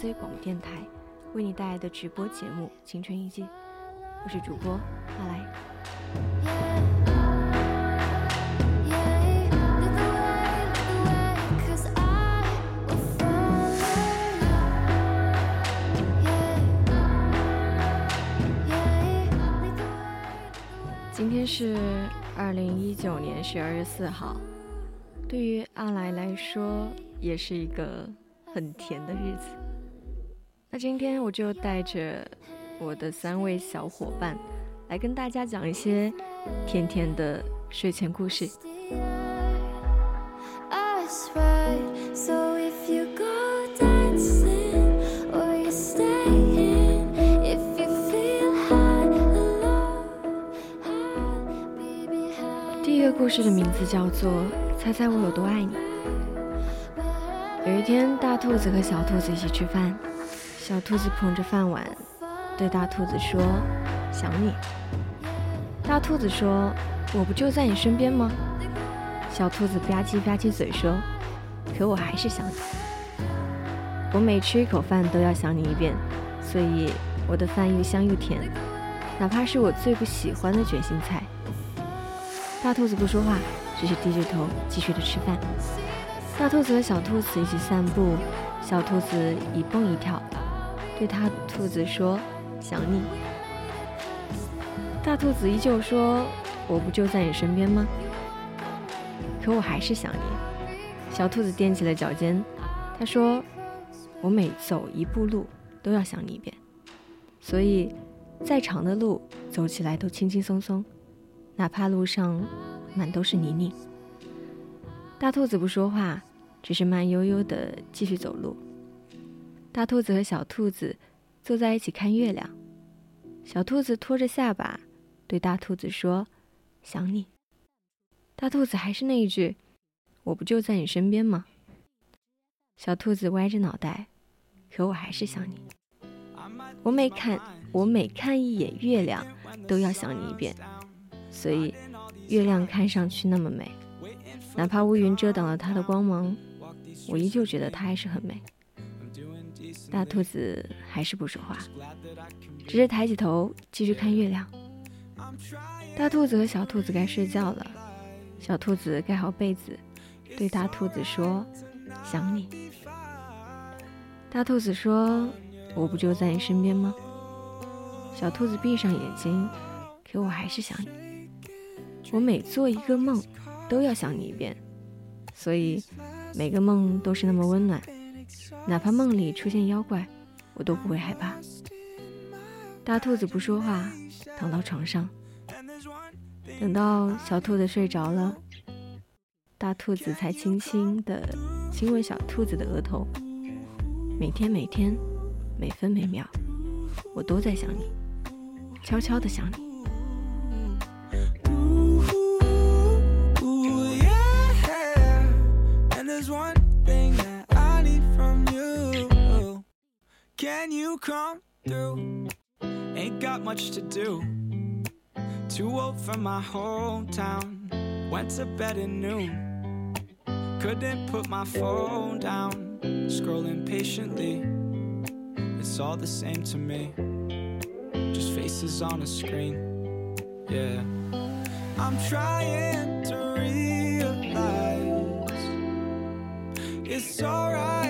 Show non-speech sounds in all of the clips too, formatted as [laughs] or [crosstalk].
C 广播电台为你带来的直播节目《青春印记》，我是主播阿来。今天是二零一九年十二月四号，对于阿来来说也是一个很甜的日子。那今天我就带着我的三位小伙伴来跟大家讲一些甜甜的睡前故事。故事的名字叫做《猜猜我有多爱你》。有一天，大兔子和小兔子一起吃饭，小兔子捧着饭碗，对大兔子说：“想你。”大兔子说：“我不就在你身边吗？”小兔子吧唧吧唧嘴说：“可我还是想你。我每吃一口饭都要想你一遍，所以我的饭又香又甜，哪怕是我最不喜欢的卷心菜。”大兔子不说话，只是低着头继续的吃饭。大兔子和小兔子一起散步，小兔子一蹦一跳，对大兔子说：“想你。”大兔子依旧说：“我不就在你身边吗？”可我还是想你。小兔子踮起了脚尖，他说：“我每走一步路都要想你一遍，所以再长的路走起来都轻轻松松。”哪怕路上满都是泥泞，大兔子不说话，只是慢悠悠地继续走路。大兔子和小兔子坐在一起看月亮，小兔子托着下巴对大兔子说：“想你。”大兔子还是那一句：“我不就在你身边吗？”小兔子歪着脑袋，可我还是想你。我每看我每看一眼月亮，都要想你一遍。所以，月亮看上去那么美，哪怕乌云遮挡了它的光芒，我依旧觉得它还是很美。大兔子还是不说话，只是抬起头继续看月亮。大兔子和小兔子该睡觉了，小兔子盖好被子，对大兔子说：“想你。”大兔子说：“我不就在你身边吗？”小兔子闭上眼睛，可我还是想你。我每做一个梦，都要想你一遍，所以每个梦都是那么温暖，哪怕梦里出现妖怪，我都不会害怕。大兔子不说话，躺到床上，等到小兔子睡着了，大兔子才轻轻地亲吻小兔子的额头。每天每天，每分每秒，我都在想你，悄悄地想你。Can you come through? Ain't got much to do. Too old for my hometown. Went to bed at noon. Couldn't put my phone down. Scrolling patiently. It's all the same to me. Just faces on a screen. Yeah. I'm trying to realize drinking,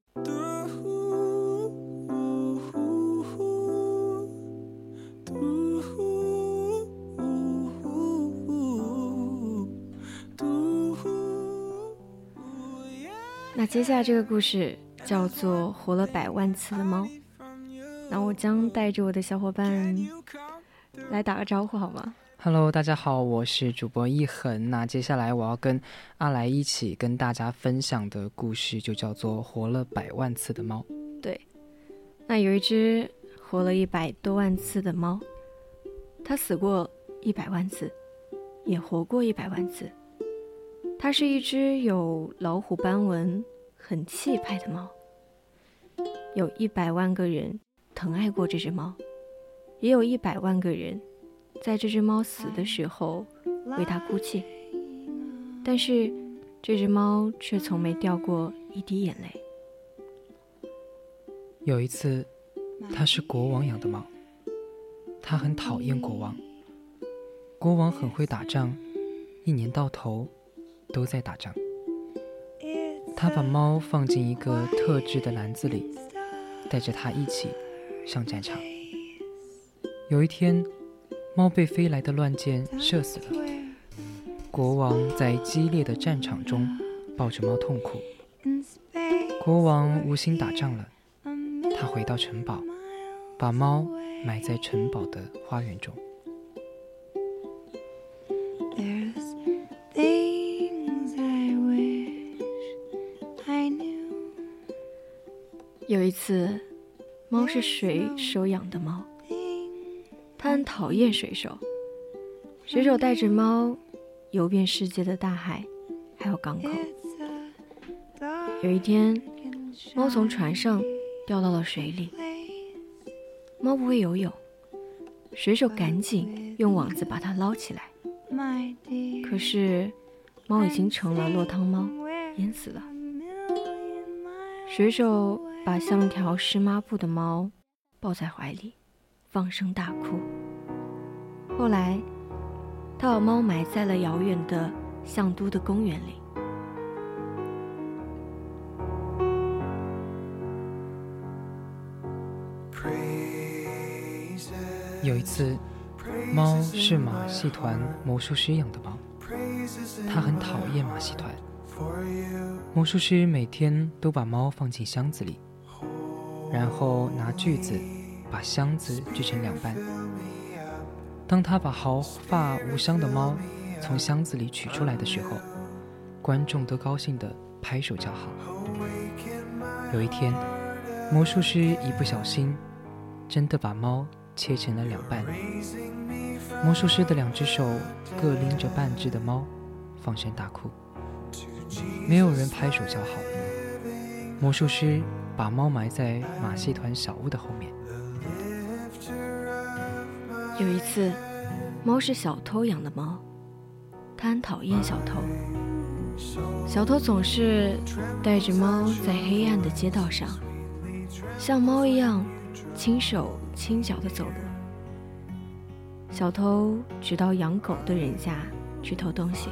接下来这个故事叫做《活了百万次的猫》。那我将带着我的小伙伴来打个招呼，好吗？Hello，大家好，我是主播一恒。那接下来我要跟阿来一起跟大家分享的故事就叫做《活了百万次的猫》。对那有一只活了一百多万次的猫，它死过一百万次，也活过一百万次。它是一只有老虎斑纹、很气派的猫。有一百万个人疼爱过这只猫，也有一百万个人在这只猫死的时候为它哭泣。但是这只猫却从没掉过一滴眼泪。有一次，它是国王养的猫，它很讨厌国王。国王很会打仗，一年到头都在打仗。他把猫放进一个特制的篮子里，带着它一起上战场。有一天，猫被飞来的乱箭射死了。国王在激烈的战场中抱着猫痛哭。国王无心打仗了，他回到城堡，把猫埋在城堡的花园中。一次，猫是水手养的猫，它很讨厌水手。水手带着猫游遍世界的大海，还有港口。有一天，猫从船上掉到了水里，猫不会游泳，水手赶紧用网子把它捞起来。可是，猫已经成了落汤猫，淹死了。水手把像条湿抹布的猫抱在怀里，放声大哭。后来，他把猫埋在了遥远的象都的公园里。有一次，猫是马戏团魔术师养的猫，他很讨厌马戏团。魔术师每天都把猫放进箱子里，然后拿锯子把箱子锯成两半。当他把毫发无伤的猫从箱子里取出来的时候，观众都高兴地拍手叫好。有一天，魔术师一不小心，真的把猫切成了两半。魔术师的两只手各拎着半只的猫，放声大哭。没有人拍手叫好。魔术师把猫埋在马戏团小屋的后面。有一次，猫是小偷养的猫，它很讨厌小偷。小偷总是带着猫在黑暗的街道上，像猫一样轻手轻脚地走路。小偷只到养狗的人家去偷东西，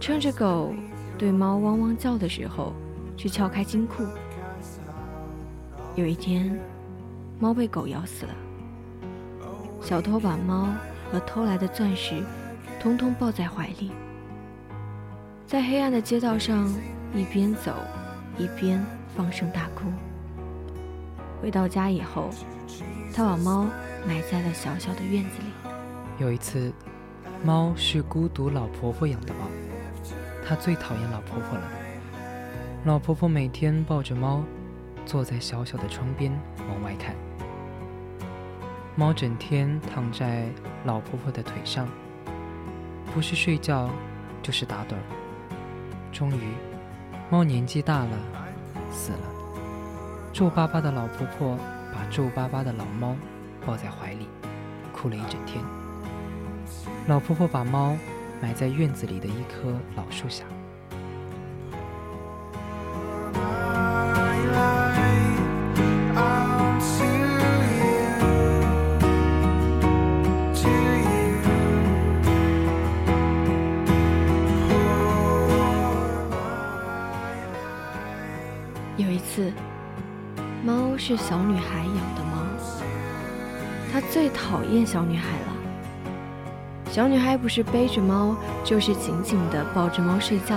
趁着狗对猫汪汪叫的时候，去撬开金库。有一天，猫被狗咬死了。小偷把猫和偷来的钻石通通抱在怀里，在黑暗的街道上一边走一边放声大哭。回到家以后，他把猫埋在了小小的院子里。有一次，猫是孤独老婆婆养的猫，她最讨厌老婆婆了。老婆婆每天抱着猫，坐在小小的窗边往外看。猫整天躺在老婆婆的腿上，不是睡觉就是打盹儿。终于，猫年纪大了，死了。皱巴巴的老婆婆把皱巴巴的老猫抱在怀里，哭了一整天。老婆婆把猫埋在院子里的一棵老树下。小女孩养的猫，她最讨厌小女孩了。小女孩不是背着猫，就是紧紧地抱着猫睡觉，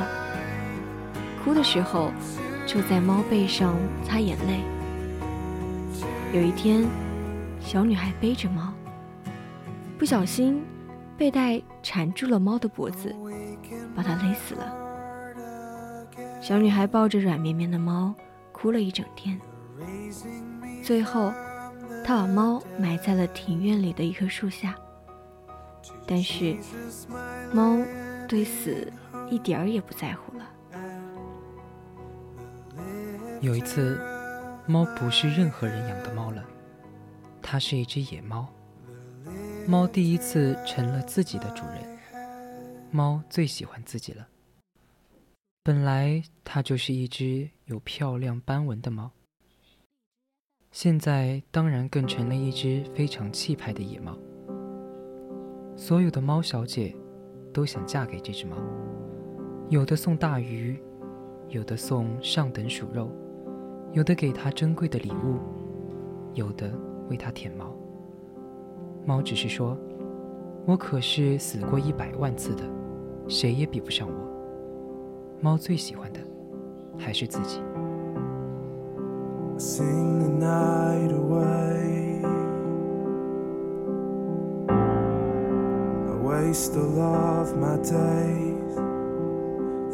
哭的时候就在猫背上擦眼泪。有一天，小女孩背着猫，不小心背带缠住了猫的脖子，把它勒死了。小女孩抱着软绵绵的猫，哭了一整天。最后，他把猫埋在了庭院里的一棵树下。但是，猫对死一点儿也不在乎了。有一次，猫不是任何人养的猫了，它是一只野猫。猫第一次成了自己的主人。猫最喜欢自己了。本来它就是一只有漂亮斑纹的猫。现在当然更成了一只非常气派的野猫。所有的猫小姐都想嫁给这只猫，有的送大鱼，有的送上等鼠肉，有的给它珍贵的礼物，有的为它舔毛。猫只是说：“我可是死过一百万次的，谁也比不上我。”猫最喜欢的还是自己。Sing the night away. I waste all of my days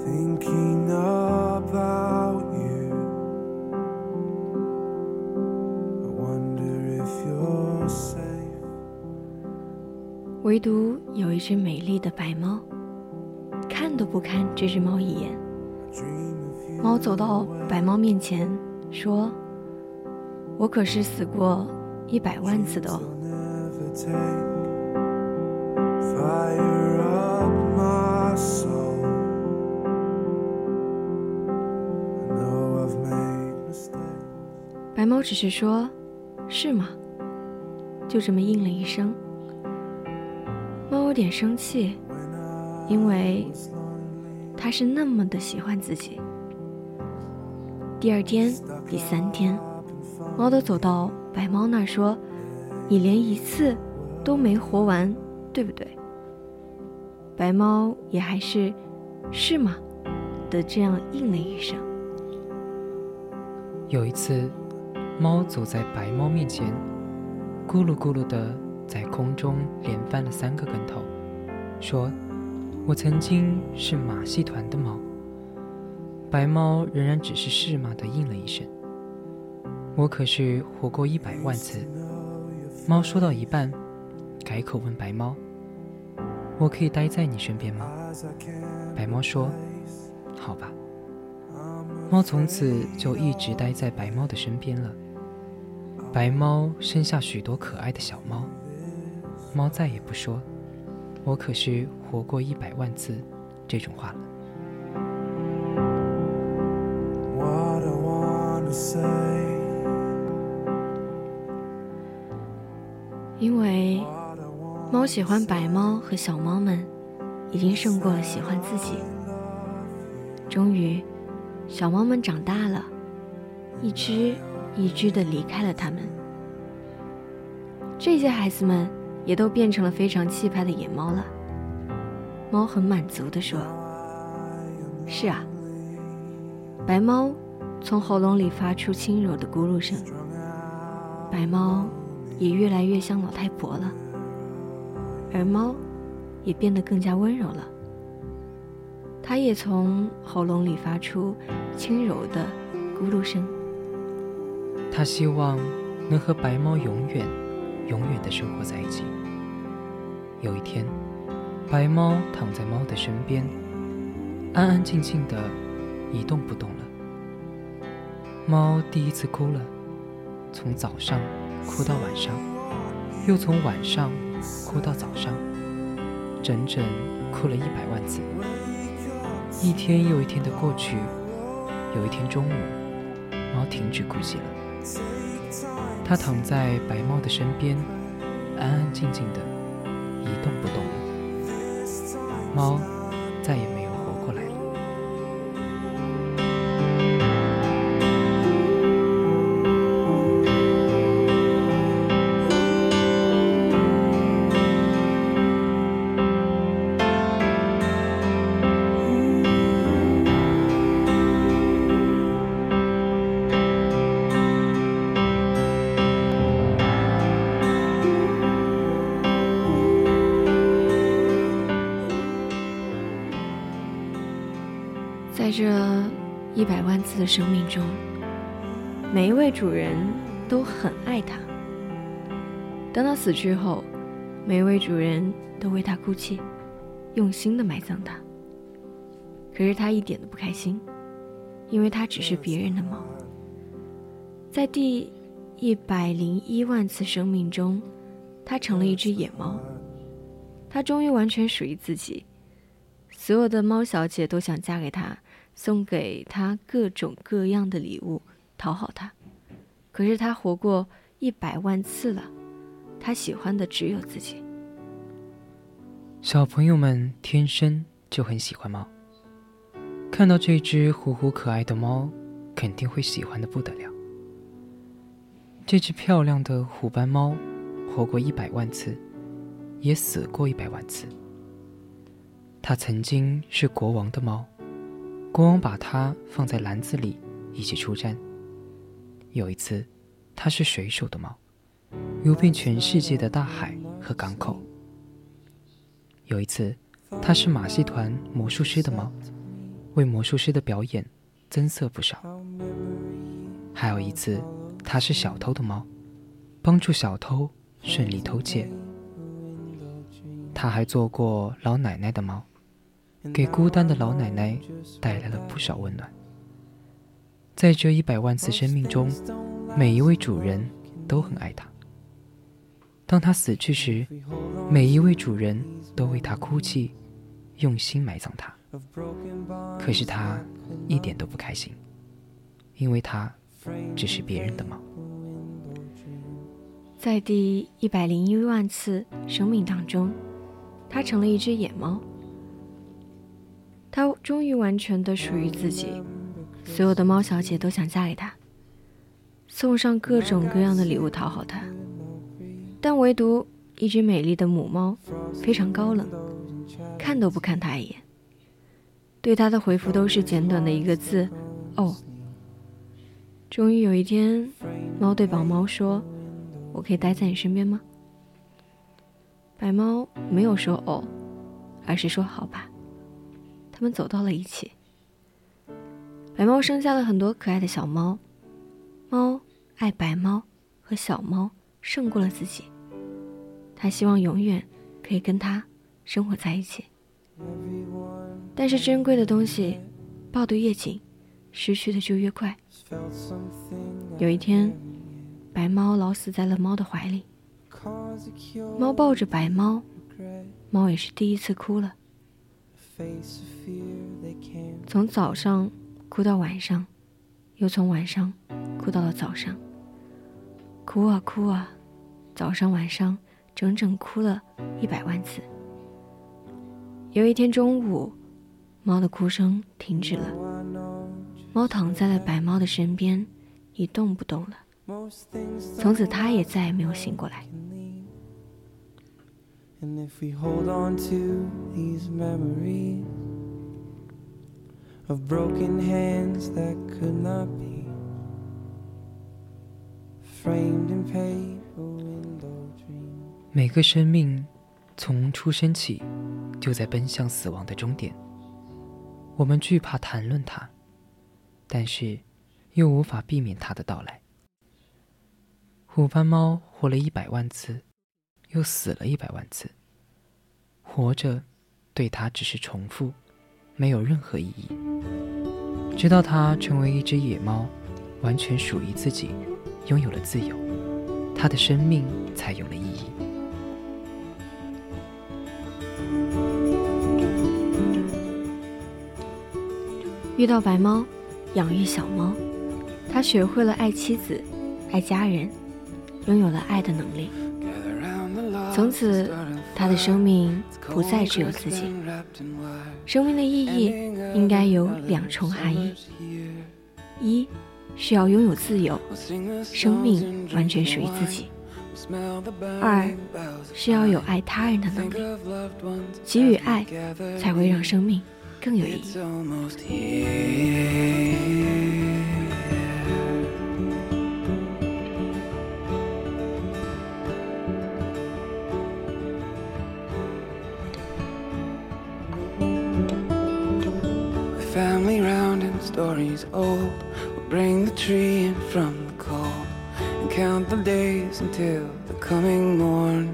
thinking about you. I wonder if you're safe. 唯独有一只美丽的白猫，看都不看这只猫一眼。猫走到白猫面前，说。我可是死过一百万次的哦。白猫只是说：“是吗？”就这么应了一声。猫有点生气，因为它是那么的喜欢自己。第二天，第三天。猫都走到白猫那说：“你连一次都没活完，对不对？”白猫也还是“是吗”的这样应了一声。有一次，猫走在白猫面前，咕噜咕噜的在空中连翻了三个跟头，说：“我曾经是马戏团的猫。”白猫仍然只是“是吗”的应了一声。我可是活过一百万次。猫说到一半，改口问白猫：“我可以待在你身边吗？”白猫说：“好吧。”猫从此就一直待在白猫的身边了。白猫生下许多可爱的小猫。猫再也不说：“我可是活过一百万次”这种话了。因为猫喜欢白猫和小猫们，已经胜过了喜欢自己。终于，小猫们长大了，一只一只的离开了它们。这些孩子们也都变成了非常气派的野猫了。猫很满足地说：“是啊。”白猫从喉咙里发出轻柔的咕噜声。白猫。也越来越像老太婆了，而猫也变得更加温柔了。它也从喉咙里发出轻柔的咕噜声。它希望能和白猫永远永远的生活在一起。有一天，白猫躺在猫的身边，安安静静的，一动不动了。猫第一次哭了，从早上哭到晚上，又从晚上哭到早上，整整哭了一百万次。一天又一天的过去，有一天中午，猫停止哭泣了。它躺在白猫的身边，安安静静的，一动不动了。猫再也没中，每一位主人都很爱它。当它死去后，每一位主人都为它哭泣，用心的埋葬它。可是他一点都不开心，因为他只是别人的猫。在第一百零一万次生命中，他成了一只野猫。他终于完全属于自己，所有的猫小姐都想嫁给他。送给他各种各样的礼物，讨好他。可是他活过一百万次了，他喜欢的只有自己。小朋友们天生就很喜欢猫，看到这只虎虎可爱的猫，肯定会喜欢的不得了。这只漂亮的虎斑猫，活过一百万次，也死过一百万次。它曾经是国王的猫。国王把它放在篮子里，一起出战。有一次，它是水手的猫，游遍全世界的大海和港口。有一次，它是马戏团魔术师的猫，为魔术师的表演增色不少。还有一次，它是小偷的猫，帮助小偷顺利偷窃。它还做过老奶奶的猫。给孤单的老奶奶带来了不少温暖。在这一百万次生命中，每一位主人都很爱它。当它死去时，每一位主人都为它哭泣，用心埋葬它。可是它一点都不开心，因为它只是别人的猫。在第一百零一万次生命当中，它成了一只野猫。他终于完全的属于自己，所有的猫小姐都想嫁给他，送上各种各样的礼物讨好他，但唯独一只美丽的母猫非常高冷，看都不看他一眼，对他的回复都是简短的一个字“哦”。终于有一天，猫对白猫说：“我可以待在你身边吗？”白猫没有说“哦”，而是说“好吧”。他们走到了一起。白猫生下了很多可爱的小猫，猫爱白猫和小猫胜过了自己。它希望永远可以跟它生活在一起。但是珍贵的东西抱得越紧，失去的就越快。有一天，白猫老死在了猫的怀里。猫抱着白猫，猫也是第一次哭了。从早上哭到晚上，又从晚上哭到了早上。哭啊哭啊，早上晚上整整哭了一百万次。有一天中午，猫的哭声停止了，猫躺在了白猫的身边，一动不动了。从此，它也再也没有醒过来。And if we hold on to these memories of broken hands that could not be framed in paper window dreams。每个生命从出生起就在奔向死亡的终点。我们惧怕谈论它，但是又无法避免它的到来。虎斑猫活了一百万次，又死了一百万次。活着，对它只是重复，没有任何意义。直到它成为一只野猫，完全属于自己，拥有了自由，它的生命才有了意义。遇到白猫，养育小猫，他学会了爱妻子，爱家人，拥有了爱的能力。从此，他的生命不再只有自己。生命的意义应该有两重含义：一是要拥有自由，生命完全属于自己；二是要有爱他人的能力，给予爱才会让生命。更有意义。Family round and stories old We'll bring the tree in from the cold And count the days until the coming morn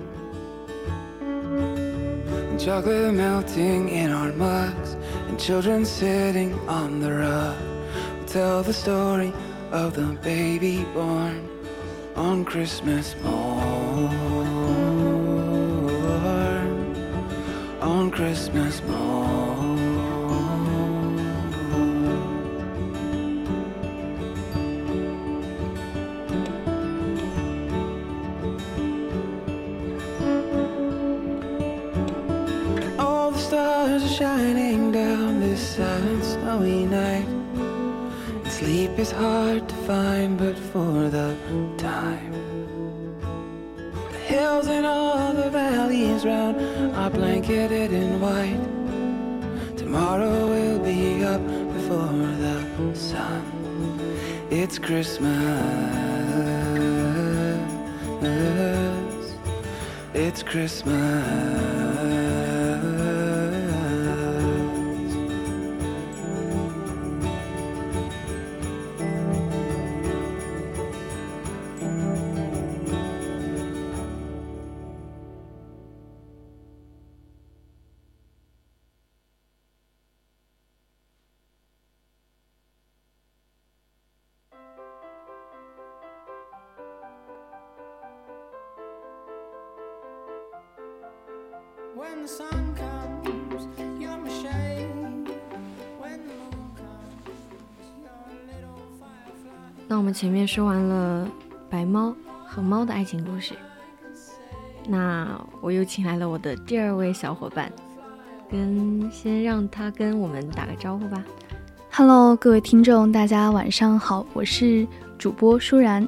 Chocolate melting in our mugs and children sitting on the rug We'll tell the story of the baby born on Christmas morn. On Christmas morn. Is hard to find but for the time. The hills and all the valleys round are blanketed in white. Tomorrow will be up before the sun. It's Christmas. It's Christmas 前面说完了白猫和猫的爱情故事，那我又请来了我的第二位小伙伴，跟先让他跟我们打个招呼吧。Hello，各位听众，大家晚上好，我是主播舒然。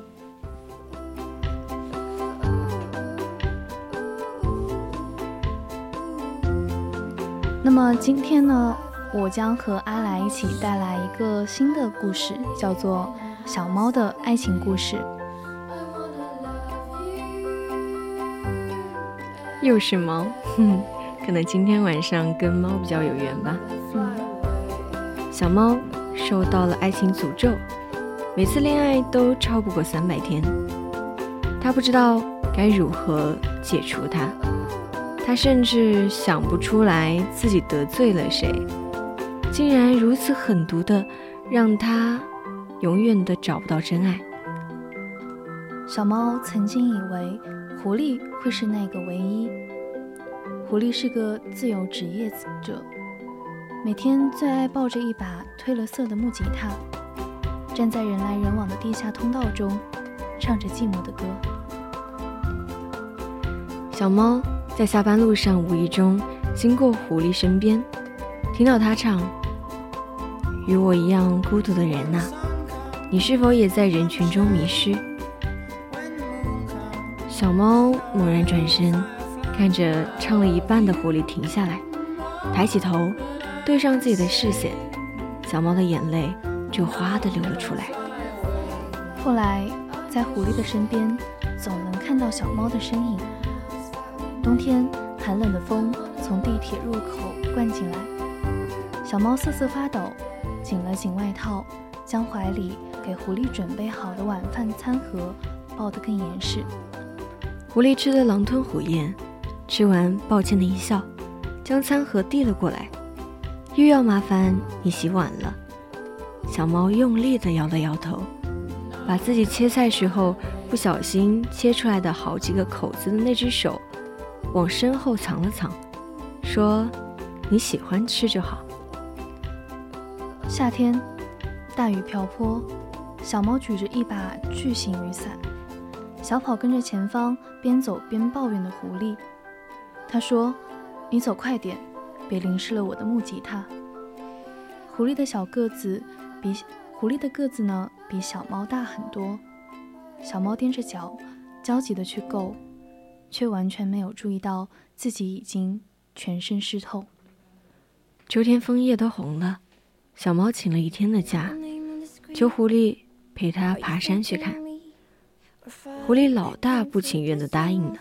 那么今天呢，我将和阿来一起带来一个新的故事，叫做《小猫的爱情故事》。又是猫，哼，可能今天晚上跟猫比较有缘吧。嗯，小猫受到了爱情诅咒，每次恋爱都超不过三百天，它不知道该如何解除它。它甚至想不出来自己得罪了谁，竟然如此狠毒的让他永远的找不到真爱。小猫曾经以为狐狸会是那个唯一。狐狸是个自由职业者，每天最爱抱着一把褪了色的木吉他，站在人来人往的地下通道中，唱着寂寞的歌。小猫。在下班路上，无意中经过狐狸身边，听到它唱：“与我一样孤独的人呐，你是否也在人群中迷失？”小猫猛然转身，看着唱了一半的狐狸停下来，抬起头，对上自己的视线，小猫的眼泪就哗的流了出来。后来，在狐狸的身边，总能看到小猫的身影。冬天寒冷的风从地铁入口灌进来，小猫瑟瑟发抖，紧了紧外套，将怀里给狐狸准备好的晚饭餐盒抱得更严实。狐狸吃的狼吞虎咽，吃完抱歉的一笑，将餐盒递了过来，又要麻烦你洗碗了。小猫用力地摇了摇头，把自己切菜时候不小心切出来的好几个口子的那只手往身后藏了藏，说：“你喜欢吃就好。”夏天，大雨瓢泼，小猫举着一把巨型雨伞，小跑跟着前方边走边抱怨的狐狸。他说：“你走快点，别淋湿了我的木吉他。”狐狸的小个子比狐狸的个子呢比小猫大很多，小猫踮着脚，焦急地去够，却完全没有注意到自己已经全身湿透。秋天枫叶都红了。小猫请了一天的假，求狐狸陪他爬山去看。狐狸老大不情愿地答应了，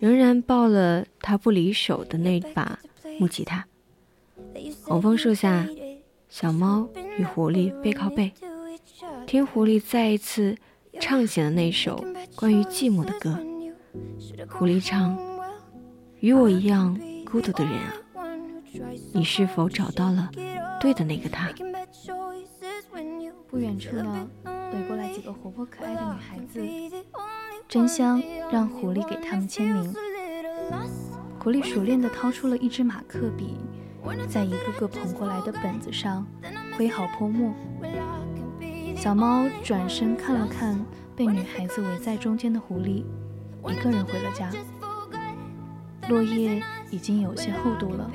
仍然抱了他不离手的那把木吉他。红枫树下，小猫与狐狸背靠背，听狐狸再一次唱起了那首关于寂寞的歌。狐狸唱：“与我一样孤独的人啊，你是否找到了？”对的那个他。不远处呢，围过来几个活泼可爱的女孩子，真香让狐狸给他们签名。狐狸熟练地掏出了一支马克笔，在一个个捧过来的本子上挥毫泼墨。小猫转身看了看被女孩子围在中间的狐狸，一个人回了家。落叶已经有些厚度了，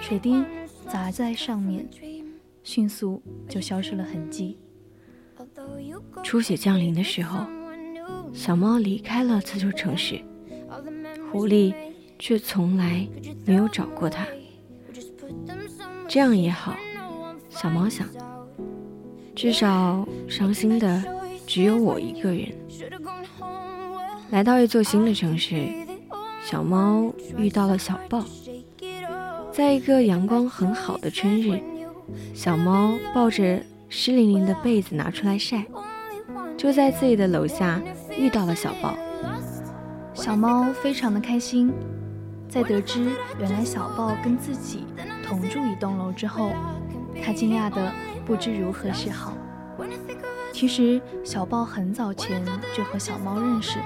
水滴。砸在上面，迅速就消失了痕迹。初雪降临的时候，小猫离开了这座城市，狐狸却从来没有找过它。这样也好，小猫想，至少伤心的只有我一个人。来到一座新的城市，小猫遇到了小豹。在一个阳光很好的春日，小猫抱着湿淋淋的被子拿出来晒，就在自己的楼下遇到了小豹。小猫非常的开心，在得知原来小豹跟自己同住一栋楼之后，它惊讶的不知如何是好。其实小豹很早前就和小猫认识，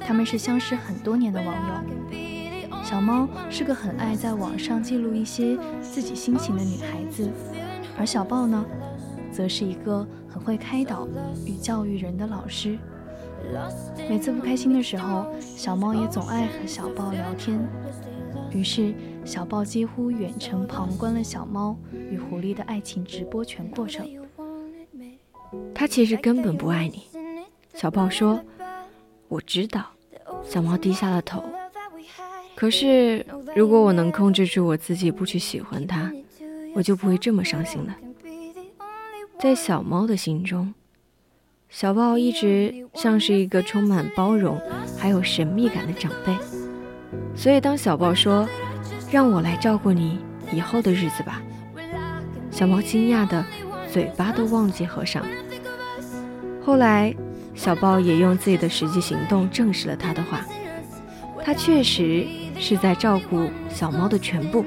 他们是相识很多年的网友。小猫是个很爱在网上记录一些自己心情的女孩子，而小豹呢，则是一个很会开导与教育人的老师。每次不开心的时候，小猫也总爱和小豹聊天。于是，小豹几乎远程旁观了小猫与狐狸的爱情直播全过程。他其实根本不爱你，小豹说：“我知道。”小猫低下了头。可是，如果我能控制住我自己，不去喜欢他，我就不会这么伤心了。在小猫的心中，小豹一直像是一个充满包容还有神秘感的长辈。所以，当小豹说“让我来照顾你以后的日子吧”，小猫惊讶的嘴巴都忘记合上。后来，小豹也用自己的实际行动证实了他的话，他确实。是在照顾小猫的全部。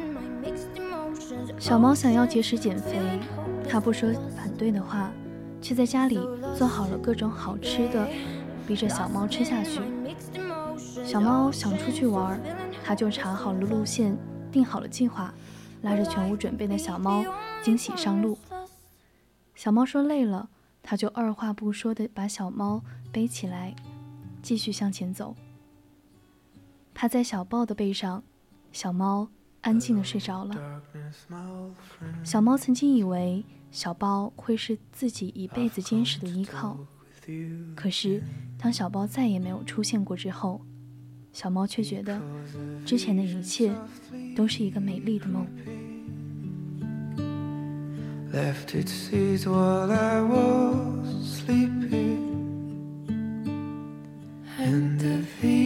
小猫想要节食减肥，他不说反对的话，却在家里做好了各种好吃的，逼着小猫吃下去。小猫想出去玩，他就查好了路线，定好了计划，拉着全无准备的小猫惊喜上路。小猫说累了，他就二话不说的把小猫背起来，继续向前走。趴在小豹的背上，小猫安静的睡着了。小猫曾经以为小豹会是自己一辈子坚实的依靠，可是当小豹再也没有出现过之后，小猫却觉得之前的一切都是一个美丽的梦。that was planted in my brain still remains within the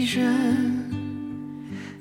sound restless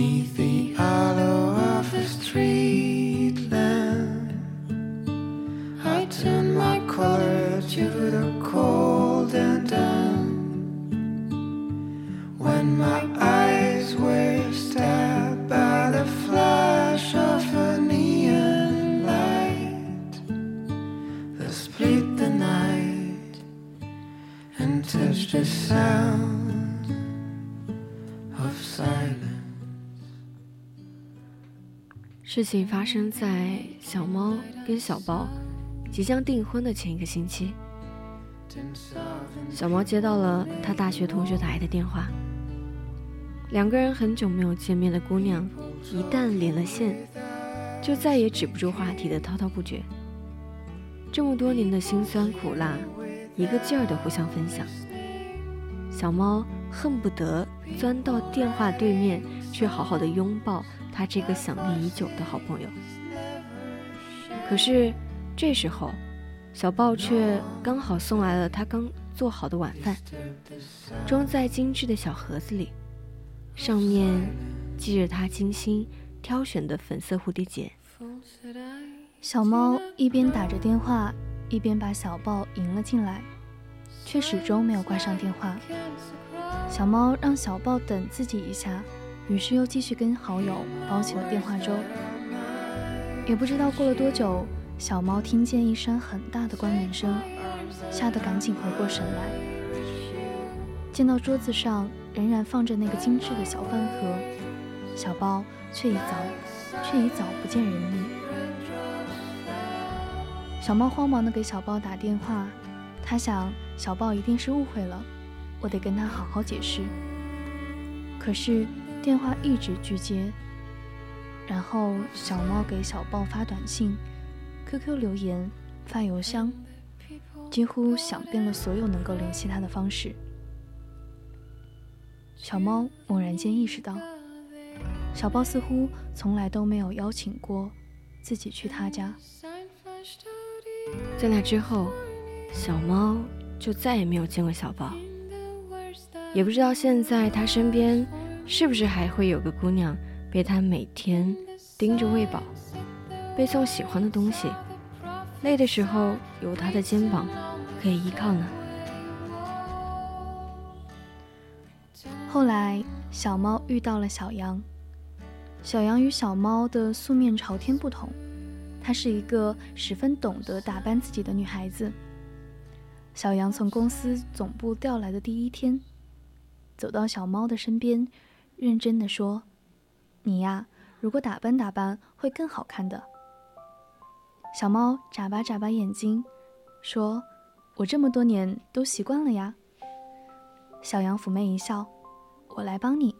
Neath the hollow of a street lamp, I turn my collar to the cold and damp. When my eyes were stabbed by the flash of a neon light that split the night and touched the sound of silence. 事情发生在小猫跟小豹即将订婚的前一个星期。小猫接到了他大学同学打来的电话，两个人很久没有见面的姑娘，一旦连了线，就再也止不住话题的滔滔不绝。这么多年的辛酸苦辣，一个劲儿的互相分享。小猫恨不得钻到电话对面，去好好的拥抱。他这个想念已久的好朋友，可是这时候，小豹却刚好送来了他刚做好的晚饭，装在精致的小盒子里，上面系着他精心挑选的粉色蝴蝶结。小猫一边打着电话，一边把小豹迎了进来，却始终没有挂上电话。小猫让小豹等自己一下。于是又继续跟好友煲起了电话粥。也不知道过了多久，小猫听见一声很大的关门声，吓得赶紧回过神来，见到桌子上仍然放着那个精致的小饭盒，小包却已早却已早不见人影。小猫慌忙的给小包打电话，他想小豹一定是误会了，我得跟他好好解释。可是。电话一直拒接，然后小猫给小豹发短信、QQ 留言、发邮箱，几乎想遍了所有能够联系他的方式。小猫猛然间意识到，小豹似乎从来都没有邀请过自己去他家。在那之后，小猫就再也没有见过小豹，也不知道现在他身边。是不是还会有个姑娘被他每天盯着喂饱，被送喜欢的东西，累的时候有他的肩膀可以依靠呢？后来，小猫遇到了小羊。小羊与小猫的素面朝天不同，她是一个十分懂得打扮自己的女孩子。小羊从公司总部调来的第一天，走到小猫的身边。认真的说：“你呀，如果打扮打扮，会更好看的。”小猫眨巴眨巴眼睛，说：“我这么多年都习惯了呀。”小羊妩媚一笑：“我来帮你。”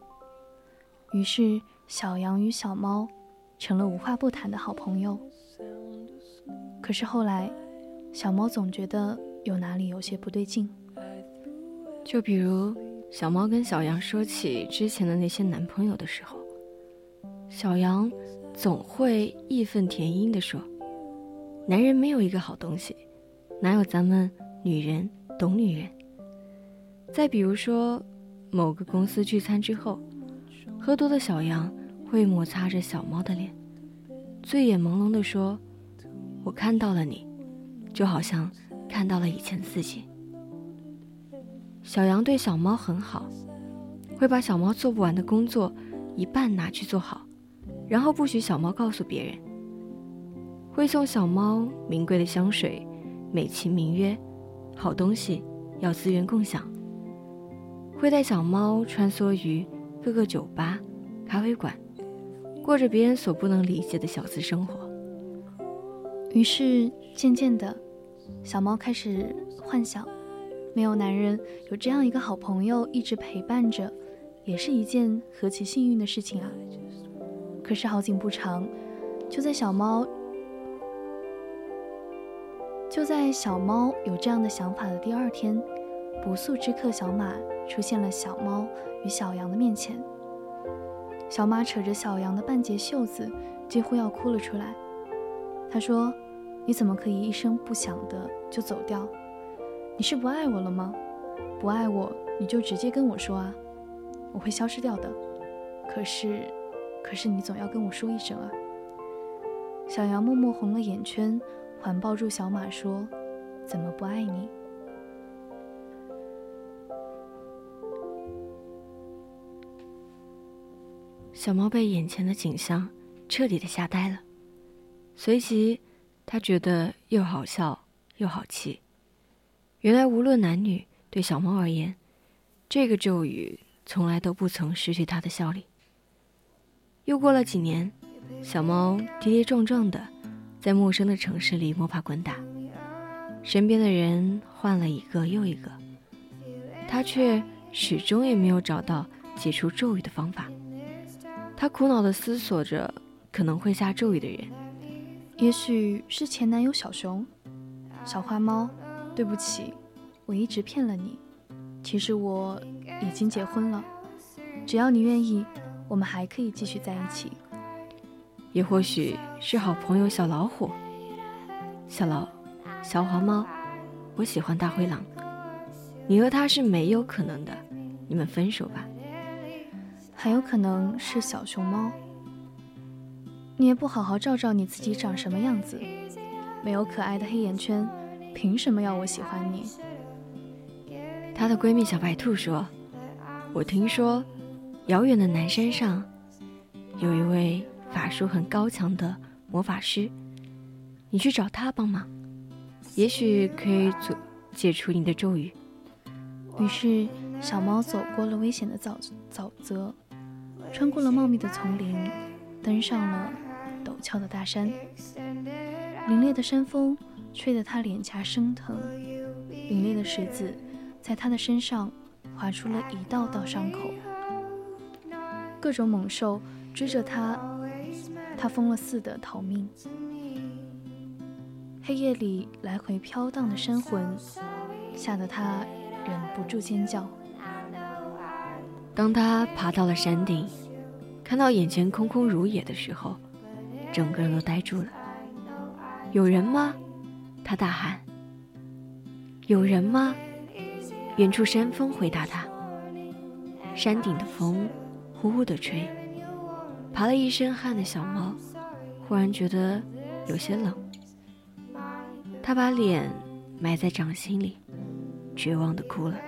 于是，小羊与小猫成了无话不谈的好朋友。可是后来，小猫总觉得有哪里有些不对劲，就比如。小猫跟小羊说起之前的那些男朋友的时候，小羊总会义愤填膺地说：“男人没有一个好东西，哪有咱们女人懂女人？”再比如说，某个公司聚餐之后，喝多的小羊会摩擦着小猫的脸，醉眼朦胧地说：“我看到了你，就好像看到了以前自己。”小羊对小猫很好，会把小猫做不完的工作一半拿去做好，然后不许小猫告诉别人。会送小猫名贵的香水，美其名曰好东西要资源共享。会带小猫穿梭于各个酒吧、咖啡馆，过着别人所不能理解的小资生活。于是渐渐的，小猫开始幻想。没有男人有这样一个好朋友一直陪伴着，也是一件何其幸运的事情啊！可是好景不长，就在小猫就在小猫有这样的想法的第二天，不速之客小马出现了小猫与小羊的面前。小马扯着小羊的半截袖子，几乎要哭了出来。他说：“你怎么可以一声不响的就走掉？你是不爱我了吗？不爱我，你就直接跟我说啊，我会消失掉的。可是，可是你总要跟我说一声啊。”小羊默默红了眼圈，环抱住小马说：“怎么不爱你？”小猫被眼前的景象彻底的吓呆了，随即，他觉得又好笑又好气。原来，无论男女，对小猫而言，这个咒语从来都不曾失去它的效力。又过了几年，小猫跌跌撞撞的在陌生的城市里摸爬滚打，身边的人换了一个又一个，它却始终也没有找到解除咒语的方法。他苦恼的思索着可能会下咒语的人，也许是前男友小熊。小花猫，对不起，我一直骗了你。其实我已经结婚了，只要你愿意，我们还可以继续在一起。也或许是好朋友小老虎。小老，小黄猫，我喜欢大灰狼。你和他是没有可能的，你们分手吧。还有可能是小熊猫，你也不好好照照你自己长什么样子，没有可爱的黑眼圈，凭什么要我喜欢你？她的闺蜜小白兔说：“我听说，遥远的南山上，有一位法术很高强的魔法师，你去找他帮忙，也许可以解解除你的咒语。”于是，小猫走过了危险的沼沼泽。穿过了茂密的丛林，登上了陡峭的大山。凛冽的山风吹得他脸颊生疼，凛冽的石子在他的身上划出了一道道伤口。各种猛兽追着他，他疯了似的逃命。黑夜里来回飘荡的山魂，吓得他忍不住尖叫。当他爬到了山顶，看到眼前空空如也的时候，整个人都呆住了。有人吗？他大喊。有人吗？远处山峰回答他。山顶的风呼呼地吹，爬了一身汗的小猫忽然觉得有些冷。他把脸埋在掌心里，绝望地哭了。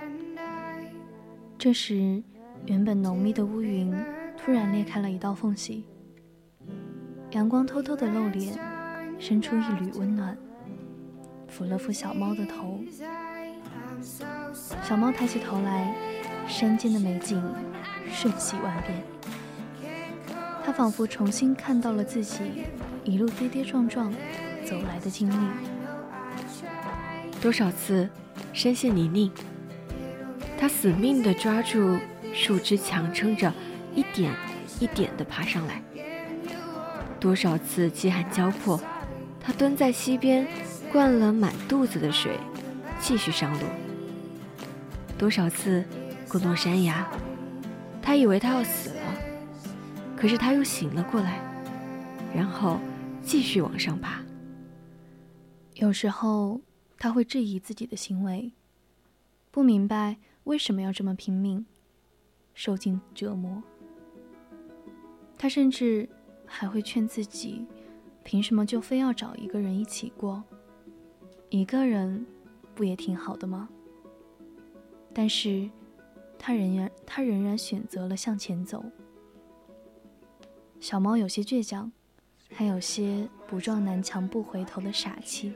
这时。原本浓密的乌云突然裂开了一道缝隙，阳光偷偷的露脸，伸出一缕温暖，抚了抚小猫的头。小猫抬起头来，山间的美景瞬息万变。它仿佛重新看到了自己一路跌跌撞撞走来的经历，多少次深陷泥泞，它死命地抓住。树枝强撑着，一点一点地爬上来。多少次饥寒交迫，他蹲在溪边，灌了满肚子的水，继续上路。多少次滚落山崖，他以为他要死了，可是他又醒了过来，然后继续往上爬。有时候他会质疑自己的行为，不明白为什么要这么拼命。受尽折磨，他甚至还会劝自己：凭什么就非要找一个人一起过？一个人不也挺好的吗？但是，他仍然他仍然选择了向前走。小猫有些倔强，还有些不撞南墙不回头的傻气。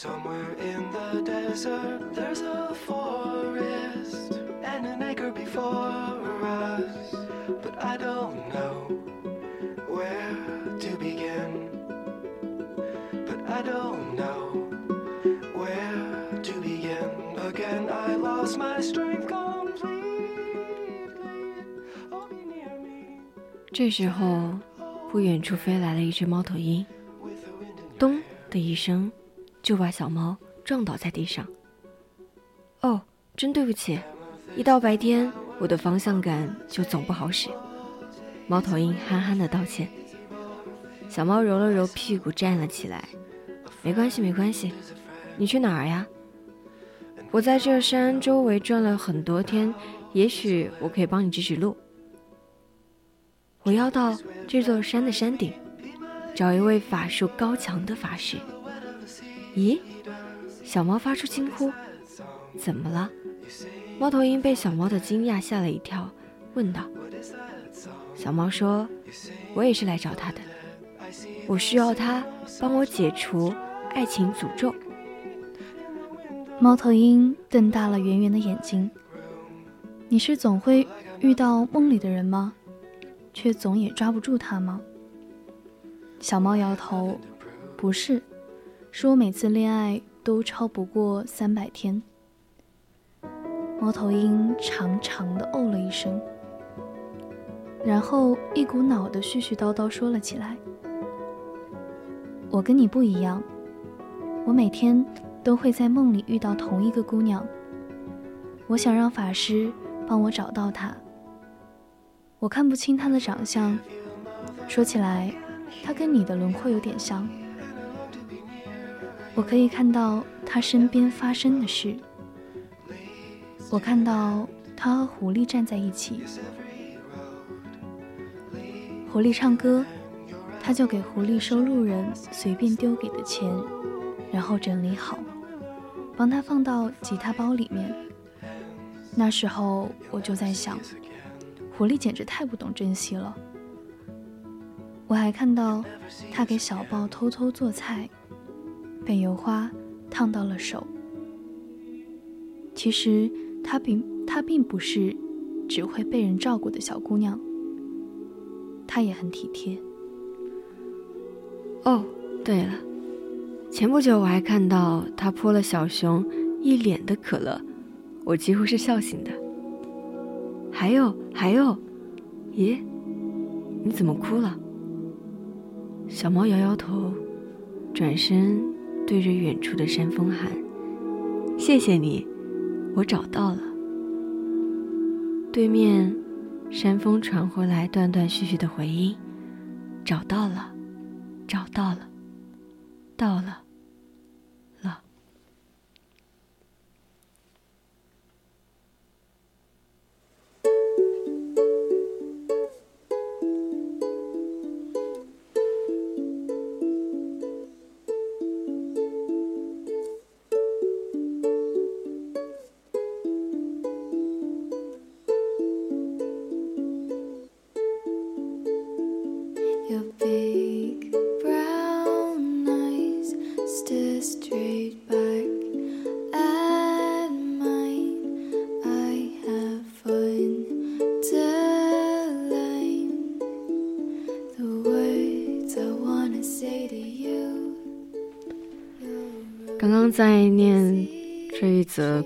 Somewhere in the desert, there's a forest and an acre before us. But I don't know where to begin. But I don't know where to begin. Again, I lost my strength completely. 这时候， 不远处飞来了一只猫头鹰，咚的一声， 就把小猫撞倒在地上。哦，真对不起，一到白天我的方向感就总不好使。猫头鹰憨憨的道歉。小猫揉了揉屁股，站了起来。没关系，没关系。你去哪儿呀？我在这山周围转了很多天，也许我可以帮你指指路。我要到这座山的山顶，找一位法术高强的法师。咦？小猫发出惊呼。怎么了？猫头鹰被小猫的惊讶吓了一跳，问道。小猫说：“我也是来找他的，我需要他帮我解除爱情诅咒。”猫头鹰瞪大了圆圆的眼睛。你是总会遇到梦里的人吗？却总也抓不住他吗？小猫摇头，不是，说每次恋爱都超不过三百天。猫头鹰长长的哦了一声，然后一股脑的絮絮叨叨说了起来：“我跟你不一样，我每天都会在梦里遇到同一个姑娘。我想让法师帮我找到她。”我看不清她的长相，说起来，她跟你的轮廓有点像。我可以看到他身边发生的事。我看到他和狐狸站在一起，狐狸唱歌，他就给狐狸收路人随便丢给的钱，然后整理好，帮他放到吉他包里面。那时候我就在想。狐狸简直太不懂珍惜了。我还看到他给小豹偷偷做菜，被油花烫到了手。其实她并她并不是只会被人照顾的小姑娘，她也很体贴。哦，对了，前不久我还看到他泼了小熊一脸的可乐，我几乎是笑醒的。还有还有，咦，你怎么哭了？小猫摇摇头，转身对着远处的山峰喊：“谢谢你，我找到了。”对面，山峰传回来断断续续的回音：“找到了，找到了，到了。”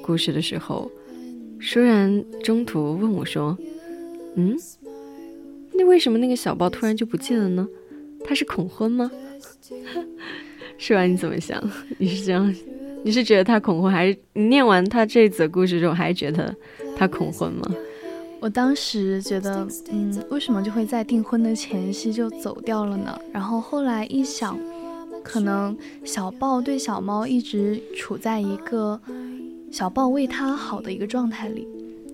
故事的时候，舒然中途问我说：“嗯，那为什么那个小豹突然就不见了呢？他是恐婚吗？” [laughs] 是吧？你怎么想？你是这样？你是觉得他恐婚，还是你念完他这则故事之后，还觉得他恐婚吗？我当时觉得，嗯，为什么就会在订婚的前夕就走掉了呢？然后后来一想，可能小豹对小猫一直处在一个小豹为他好的一个状态里，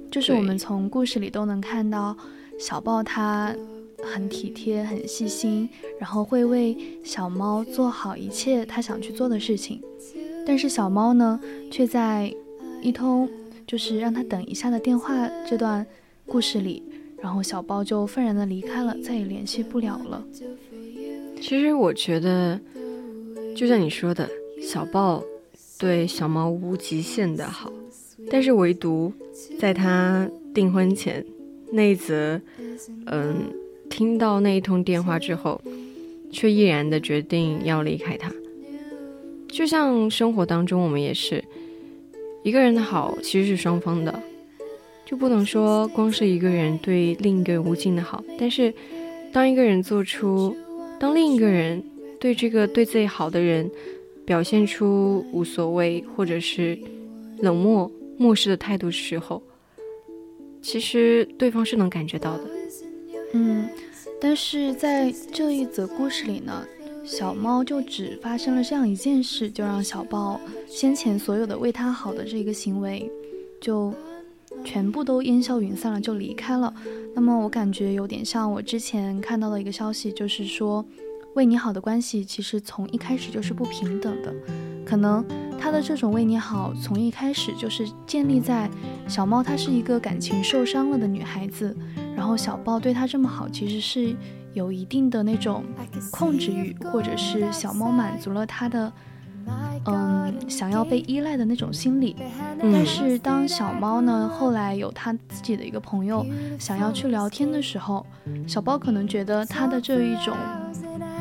就是我们从故事里都能看到小豹他。很体贴，很细心，然后会为小猫做好一切它想去做的事情。但是小猫呢，却在一通就是让它等一下的电话这段故事里，然后小豹就愤然的离开了，再也联系不了了。其实我觉得，就像你说的，小豹对小猫无极限的好，但是唯独在他订婚前那一则，嗯。听到那一通电话之后，却毅然的决定要离开他。就像生活当中，我们也是一个人的好，其实是双方的，就不能说光是一个人对另一个人无尽的好。但是当一个人做出，当另一个人对这个对自己好的人表现出无所谓或者是冷漠、漠视的态度时候，其实对方是能感觉到的。嗯，但是在这一则故事里呢，小猫就只发生了这样一件事，就让小豹先前所有的为它好的这个行为，就全部都烟消云散了，就离开了。那么我感觉有点像我之前看到的一个消息，就是说为你好的关系其实从一开始就是不平等的，可能他的这种为你好从一开始就是建立在小猫她是一个感情受伤了的女孩子。然后小豹对她这么好，其实是有一定的那种控制欲，或者是小猫满足了他的，嗯，想要被依赖的那种心理。但是当小猫呢后来有他自己的一个朋友想要去聊天的时候，小豹可能觉得他的这一种，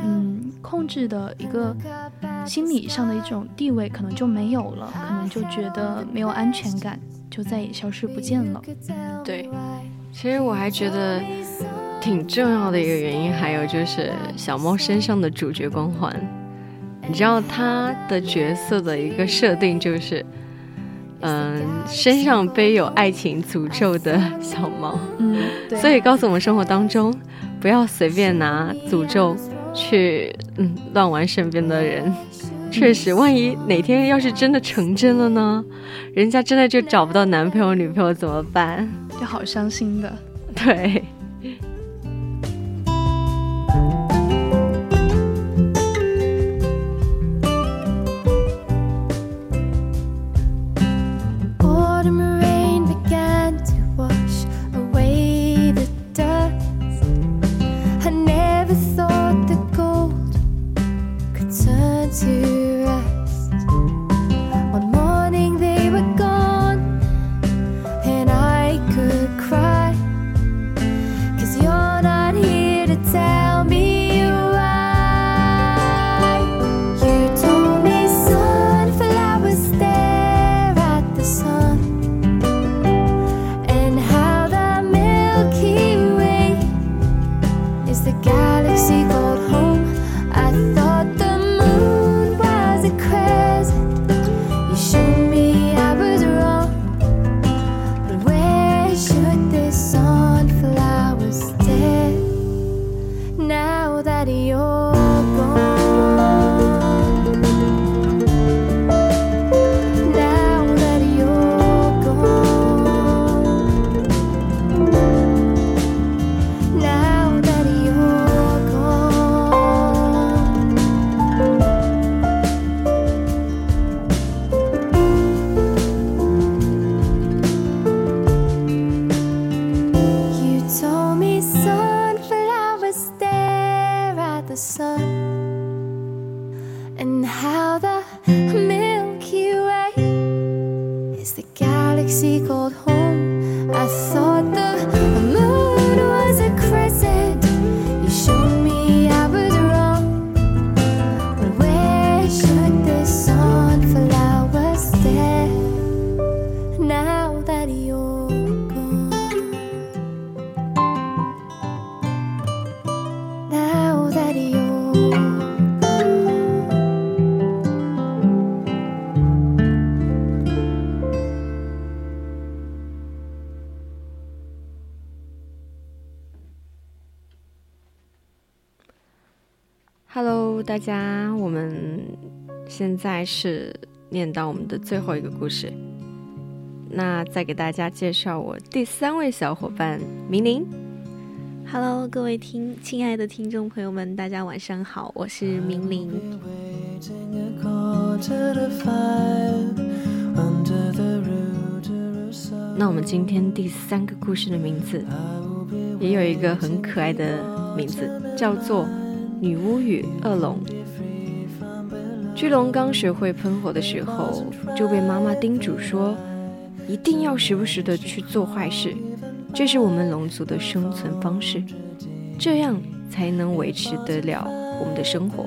嗯，控制的一个心理上的一种地位可能就没有了，可能就觉得没有安全感，就再也消失不见了。对。其实我还觉得挺重要的一个原因，还有就是小猫身上的主角光环。你知道它的角色的一个设定就是，[laughs] 嗯，身上背有爱情诅咒的小猫。嗯，所以告诉我们生活当中，不要随便拿诅咒去嗯乱玩身边的人。确实，万一哪天要是真的成真了呢？人家真的就找不到男朋友女朋友怎么办？就好伤心的。对。大家，我们现在是念到我们的最后一个故事。那再给大家介绍我第三位小伙伴明玲。Hello，各位听亲爱的听众朋友们，大家晚上好，我是明玲。那我们今天第三个故事的名字也有一个很可爱的名字，叫做。女巫与恶龙。巨龙刚学会喷火的时候，就被妈妈叮嘱说，一定要时不时的去做坏事，这是我们龙族的生存方式，这样才能维持得了我们的生活。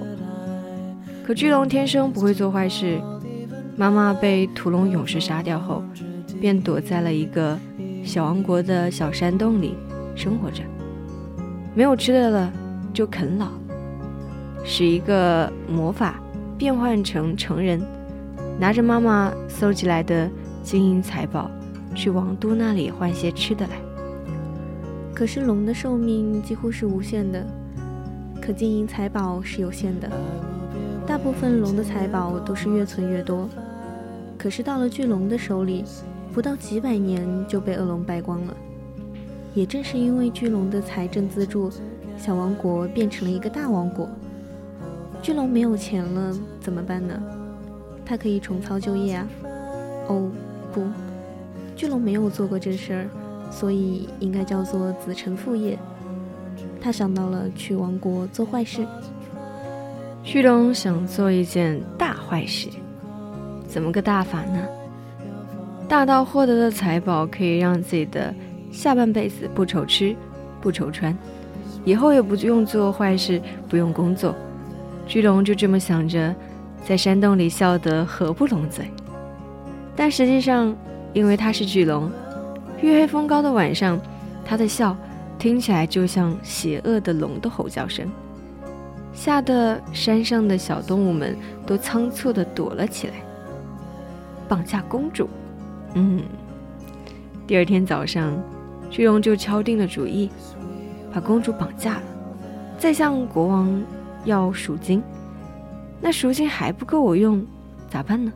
可巨龙天生不会做坏事，妈妈被屠龙勇士杀掉后，便躲在了一个小王国的小山洞里生活着。没有吃的了就啃老，使一个魔法变换成成人，拿着妈妈搜集来的金银财宝，去王都那里换些吃的来。可是龙的寿命几乎是无限的，可金银财宝是有限的。大部分龙的财宝都是越存越多，可是到了巨龙的手里，不到几百年就被恶龙败光了。也正是因为巨龙的财政资助，小王国变成了一个大王国。巨龙没有钱了怎么办呢？他可以重操旧业啊。哦，不，巨龙没有做过这事儿，所以应该叫做子承父业。他想到了去王国做坏事。巨龙想做一件大坏事，怎么个大法呢？大到获得的财宝可以让自己的下半辈子不愁吃，不愁穿，以后也不用做坏事，不用工作。巨龙就这么想着，在山洞里笑得合不拢嘴。但实际上，因为他是巨龙，月黑风高的晚上，他的笑听起来就像邪恶的龙的吼叫声。吓得山上的小动物们都仓促地躲了起来。绑架公主，嗯。第二天早上，巨龙就敲定了主意，把公主绑架了，再向国王要赎金。那赎金还不够我用，咋办呢？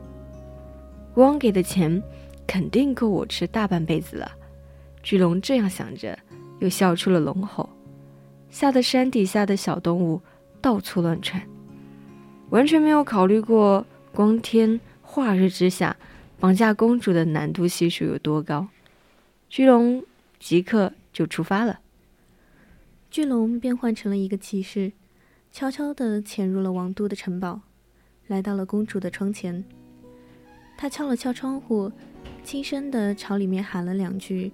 国王给的钱肯定够我吃大半辈子了。巨龙这样想着，又笑出了龙吼，吓得山底下的小动物。到处乱窜，完全没有考虑过光天化日之下绑架公主的难度系数有多高。巨龙即刻就出发了。巨龙变换成了一个骑士，悄悄地潜入了王都的城堡，来到了公主的窗前。他敲了敲窗户，轻声地朝里面喊了两句：“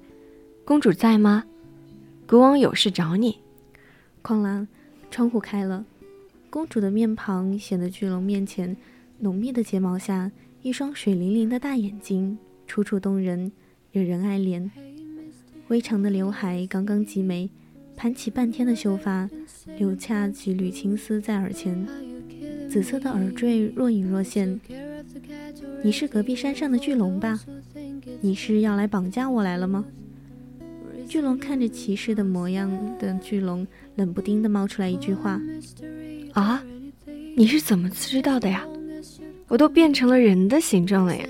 公主在吗？国王有事找你。”哐啷，窗户开了。公主的面庞显得巨龙面前，浓密的睫毛下，一双水灵灵的大眼睛，楚楚动人，惹人爱怜。微长的刘海刚刚及眉，盘起半天的秀发，留下几缕青丝在耳前，紫色的耳坠若隐若现。你是隔壁山上的巨龙吧？你是要来绑架我来了吗？巨龙看着骑士的模样的巨龙，冷不丁的冒出来一句话。啊，你是怎么知道的呀？我都变成了人的形状了呀！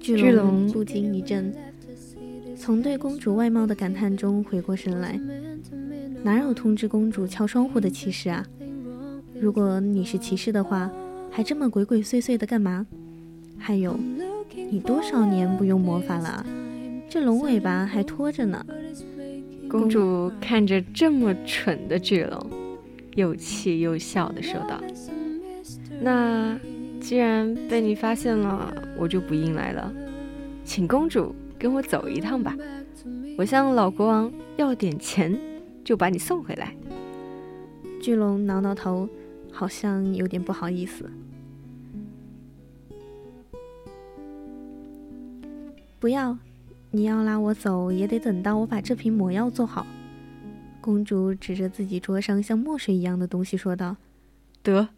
巨龙不禁一震，从对公主外貌的感叹中回过神来。哪有通知公主敲窗户的骑士啊？如果你是骑士的话，还这么鬼鬼祟祟的干嘛？还有，你多少年不用魔法了？这龙尾巴还拖着呢。公主看着这么蠢的巨龙。又气又笑的说道：“那既然被你发现了，我就不硬来了，请公主跟我走一趟吧。我向老国王要点钱，就把你送回来。”巨龙挠挠头，好像有点不好意思。不要，你要拉我走，也得等到我把这瓶魔药做好。公主指着自己桌上像墨水一样的东西说道：“得，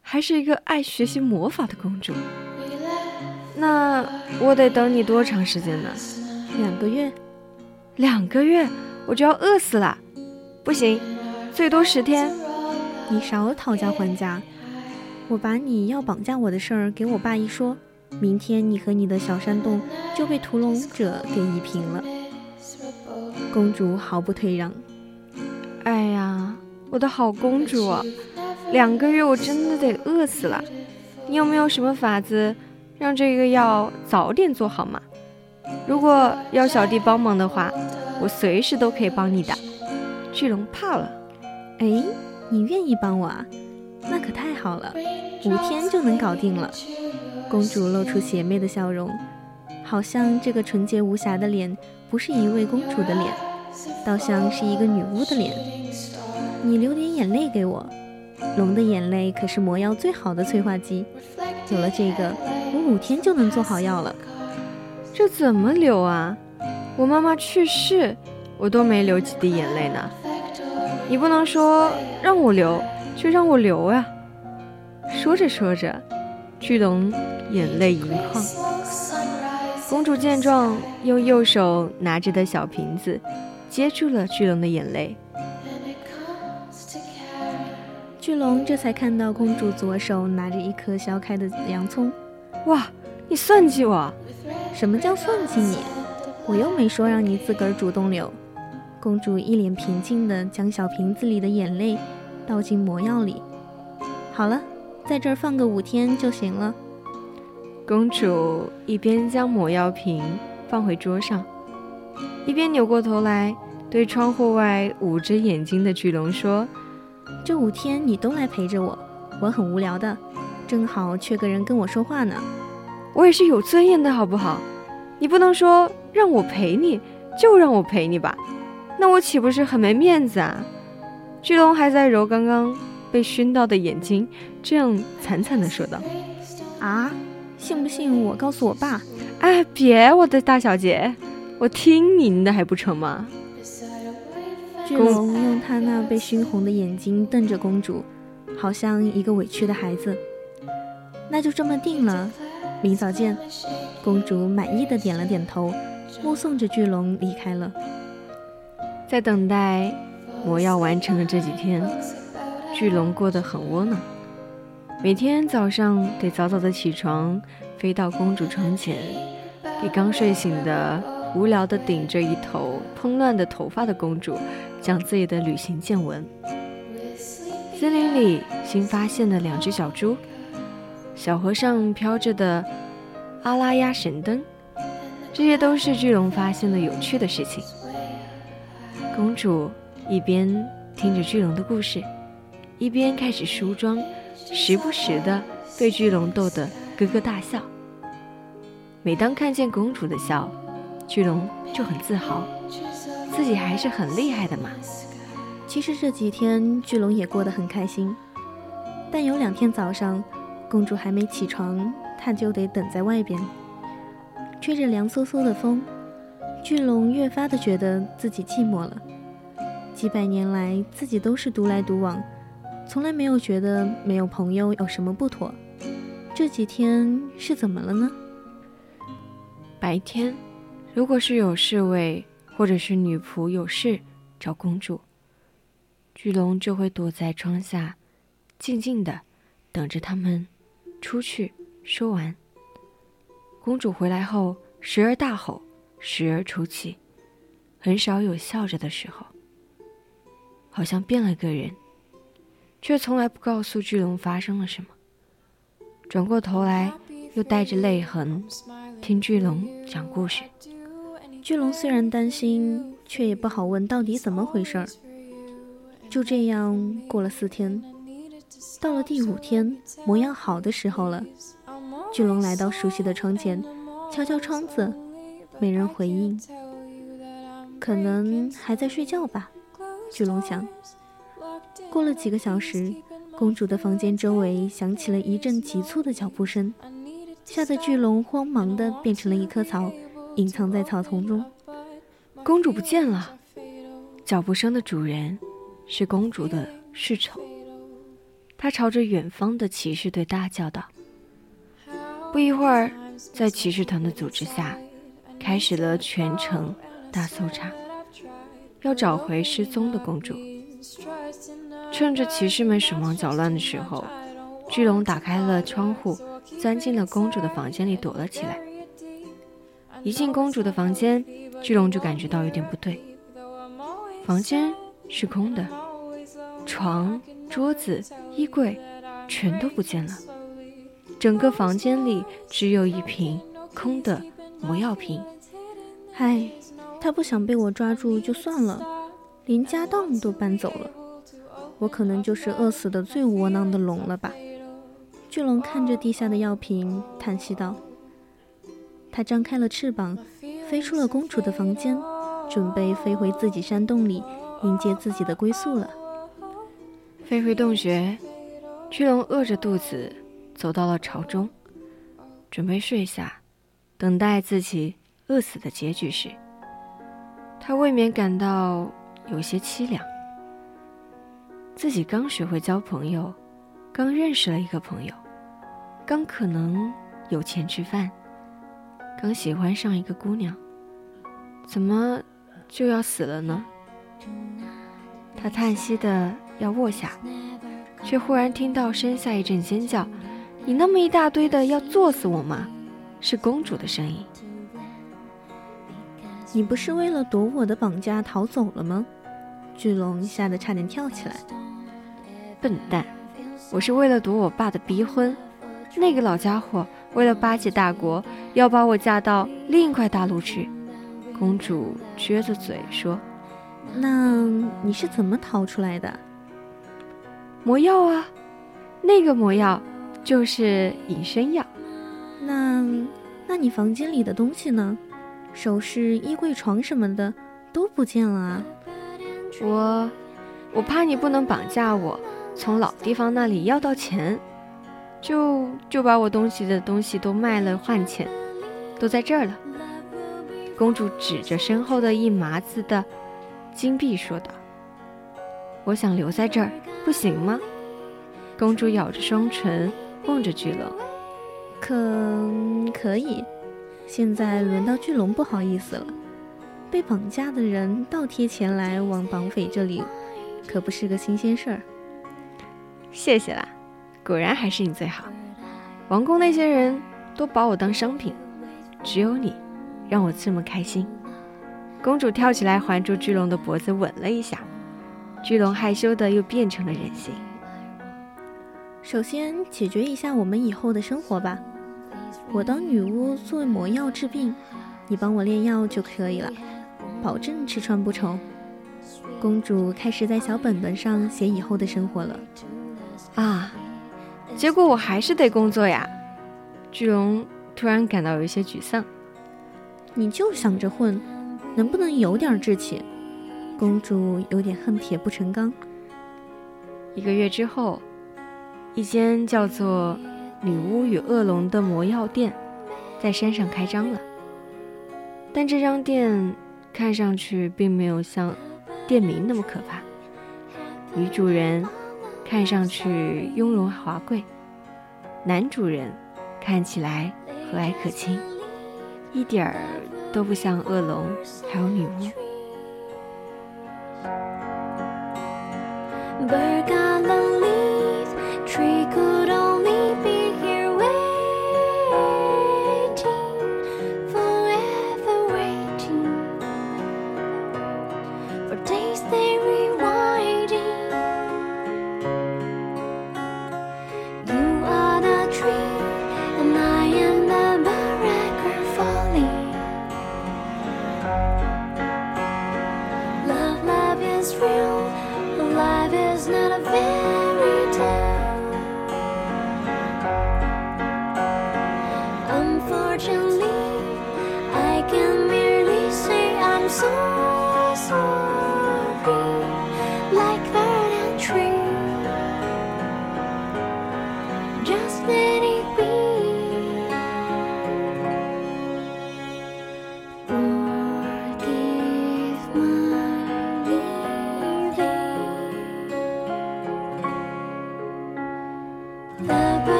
还是一个爱学习魔法的公主。那我得等你多长时间呢？两个月。两个月，我就要饿死了。不行，最多十天。你少讨价还价。我把你要绑架我的事儿给我爸一说，明天你和你的小山洞就被屠龙者给夷平了。”公主毫不退让。哎呀，我的好公主，两个月我真的得饿死了。你有没有什么法子让这个药早点做好吗？如果要小弟帮忙的话，我随时都可以帮你的。巨龙怕了。哎，你愿意帮我啊？那可太好了，五天就能搞定了。公主露出邪魅的笑容，好像这个纯洁无瑕的脸不是一位公主的脸。倒像是一个女巫的脸。你流点眼泪给我，龙的眼泪可是魔药最好的催化剂。有了这个，我五天就能做好药了。这怎么流啊？我妈妈去世，我都没流几滴眼泪呢。你不能说让我流就让我流呀！说着说着，巨龙眼泪盈眶。公主见状，用右手拿着的小瓶子接住了巨龙的眼泪。巨龙这才看到公主左手拿着一颗削开的洋葱。哇，你算计我？什么叫算计你？我又没说让你自个儿主动流。公主一脸平静地将小瓶子里的眼泪倒进魔药里。好了，在这儿放个五天就行了。公主一边将魔药瓶放回桌上，一边扭过头来对窗户外捂着眼睛的巨龙说：“这五天你都来陪着我，我很无聊的，正好缺个人跟我说话呢。我也是有尊严的，好不好？你不能说让我陪你就让我陪你吧？那我岂不是很没面子啊？”巨龙还在揉刚刚被熏到的眼睛，这样惨惨地说道：“啊？”信不信我告诉我爸？哎，别，我的大小姐，我听您的还不成吗？巨龙用他那被熏红的眼睛瞪着公主，好像一个委屈的孩子。那就这么定了，明早见。公主满意的点了点头，目送着巨龙离开了。在等待魔药完成的这几天，巨龙过得很窝囊。每天早上得早早的起床，飞到公主床前，给刚睡醒的、无聊的顶着一头蓬乱的头发的公主讲自己的旅行见闻。森林里新发现的两只小猪，小河上飘着的阿拉亚神灯，这些都是巨龙发现的有趣的事情。公主一边听着巨龙的故事，一边开始梳妆。时不时的被巨龙逗得咯咯大笑。每当看见公主的笑，巨龙就很自豪，自己还是很厉害的嘛。其实这几天巨龙也过得很开心，但有两天早上，公主还没起床，他就得等在外边，吹着凉飕飕的风，巨龙越发的觉得自己寂寞了。几百年来，自己都是独来独往。从来没有觉得没有朋友有什么不妥，这几天是怎么了呢？白天，如果是有侍卫或者是女仆有事找公主，巨龙就会躲在窗下，静静的等着他们出去说完。公主回来后，时而大吼，时而出气，很少有笑着的时候，好像变了个人。却从来不告诉巨龙发生了什么。转过头来，又带着泪痕听巨龙讲故事。巨龙虽然担心，却也不好问到底怎么回事儿。就这样过了四天，到了第五天，模样好的时候了。巨龙来到熟悉的窗前，敲敲窗子，没人回应，可能还在睡觉吧。巨龙想。过了几个小时，公主的房间周围响起了一阵急促的脚步声，吓得巨龙慌忙的变成了一棵草，隐藏在草丛中。公主不见了，脚步声的主人是公主的侍从，他朝着远方的骑士队大叫道：“不一会儿，在骑士团的组织下，开始了全城大搜查，要找回失踪的公主。”趁着骑士们手忙脚乱的时候，巨龙打开了窗户，钻进了公主的房间里躲了起来。一进公主的房间，巨龙就感觉到有点不对。房间是空的，床、桌子、衣柜全都不见了，整个房间里只有一瓶空的魔药瓶。唉，他不想被我抓住就算了，连家当都搬走了。我可能就是饿死的最窝囊的龙了吧？巨龙看着地下的药瓶，叹息道：“它张开了翅膀，飞出了公主的房间，准备飞回自己山洞里，迎接自己的归宿了。”飞回洞穴，巨龙饿着肚子走到了巢中，准备睡下，等待自己饿死的结局时，他未免感到有些凄凉。自己刚学会交朋友，刚认识了一个朋友，刚可能有钱吃饭，刚喜欢上一个姑娘，怎么就要死了呢？他叹息的要卧下，却忽然听到身下一阵尖叫：“你那么一大堆的，要作死我吗？”是公主的声音。你不是为了躲我的绑架逃走了吗？巨龙吓得差点跳起来。笨蛋，我是为了躲我爸的逼婚。那个老家伙为了巴结大国，要把我嫁到另一块大陆去。公主撅着嘴说：“那你是怎么逃出来的？魔药啊，那个魔药就是隐身药。那，那你房间里的东西呢？”首饰、衣柜、床什么的都不见了啊！我，我怕你不能绑架我，从老地方那里要到钱，就就把我东西的东西都卖了换钱，都在这儿了。公主指着身后的一麻子的金币说道：“我想留在这儿，不行吗？”公主咬着双唇，望着巨龙：“可可以。”现在轮到巨龙不好意思了，被绑架的人倒贴钱来往绑匪这里，可不是个新鲜事儿。谢谢啦，果然还是你最好。王宫那些人都把我当商品，只有你让我这么开心。公主跳起来环住巨龙的脖子吻了一下，巨龙害羞的又变成了人形。首先解决一下我们以后的生活吧。我当女巫做魔药治病，你帮我炼药就可以了，保证吃穿不愁。公主开始在小本本上写以后的生活了。啊，结果我还是得工作呀！巨龙突然感到有一些沮丧。你就想着混，能不能有点志气？公主有点恨铁不成钢。一个月之后，一间叫做……女巫与恶龙的魔药店在山上开张了，但这张店看上去并没有像店名那么可怕。女主人看上去雍容华贵，男主人看起来和蔼可亲，一点儿都不像恶龙还有女巫。Bergala leaf, tree good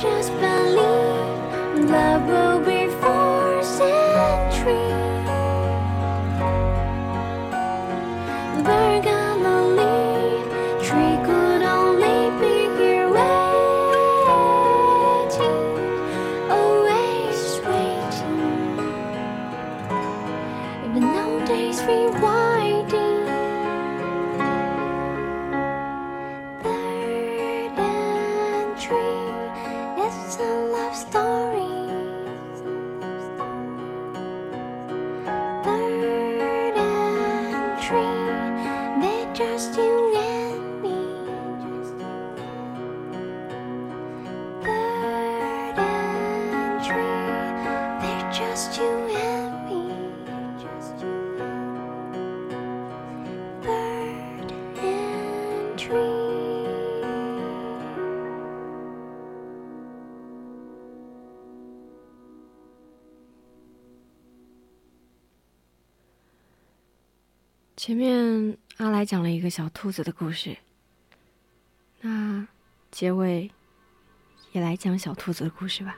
just believe love will be 前面阿来讲了一个小兔子的故事，那结尾也来讲小兔子的故事吧。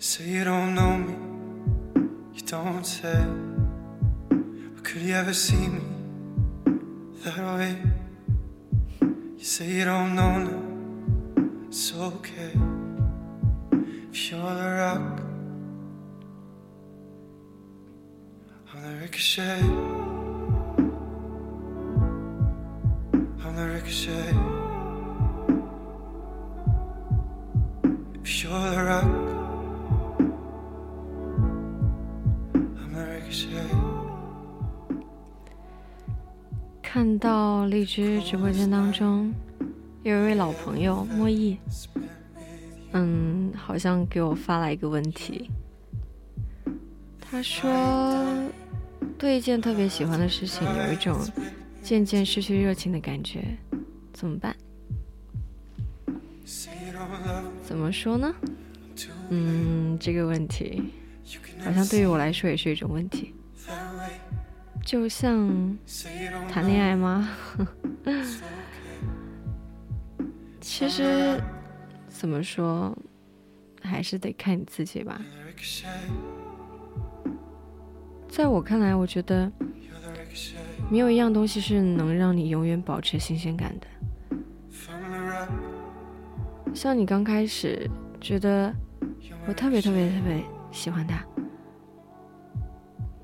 Say you don't know me, you don't say. But could you ever see me that way? You say you don't know now, it's okay. If you're the rock, I'm the ricochet. I'm the ricochet. If you're the rock. 看到荔枝直播间当中有一位老朋友莫弈，嗯，好像给我发来一个问题。他说，对一件特别喜欢的事情有一种渐渐失去热情的感觉，怎么办？怎么说呢？嗯，这个问题好像对于我来说也是一种问题。就像谈恋爱吗？[laughs] 其实怎么说，还是得看你自己吧。在我看来，我觉得没有一样东西是能让你永远保持新鲜感的。像你刚开始觉得我特别特别特别喜欢他，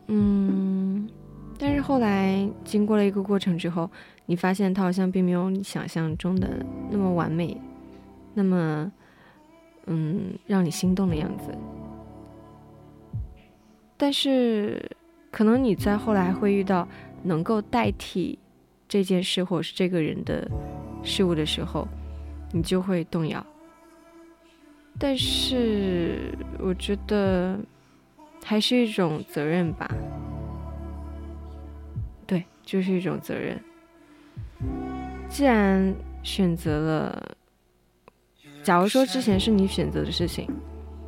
嗯。但是后来经过了一个过程之后，你发现他好像并没有你想象中的那么完美，那么，嗯，让你心动的样子。但是，可能你在后来会遇到能够代替这件事或者是这个人的事物的时候，你就会动摇。但是，我觉得还是一种责任吧。就是一种责任。既然选择了，假如说之前是你选择的事情，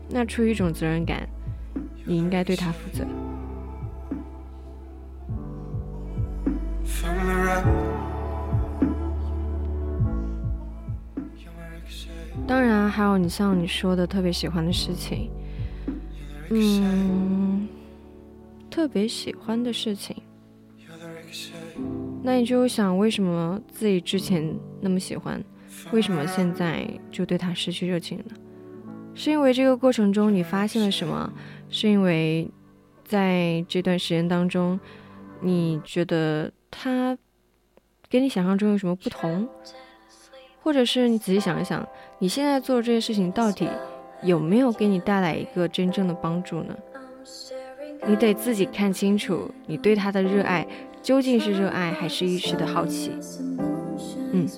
那出于一种责任感，你应该对他负责。[laughs] 当然，还有你像你说的特别喜欢的事情，嗯，特别喜欢的事情。那你就想，为什么自己之前那么喜欢，为什么现在就对他失去热情了？是因为这个过程中你发现了什么？是因为在这段时间当中，你觉得他跟你想象中有什么不同？或者是你仔细想一想，你现在做的这些事情到底有没有给你带来一个真正的帮助呢？你得自己看清楚，你对他的热爱。究竟是热爱还是一时的好奇？嗯。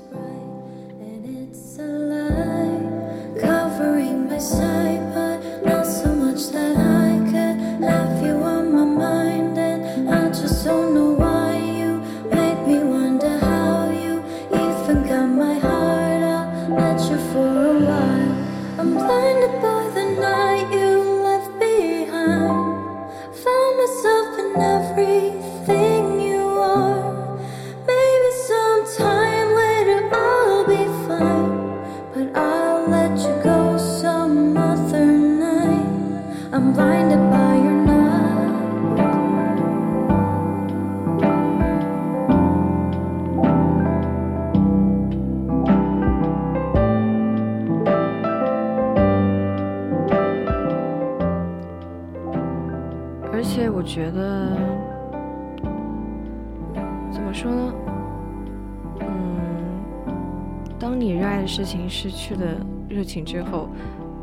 情之后，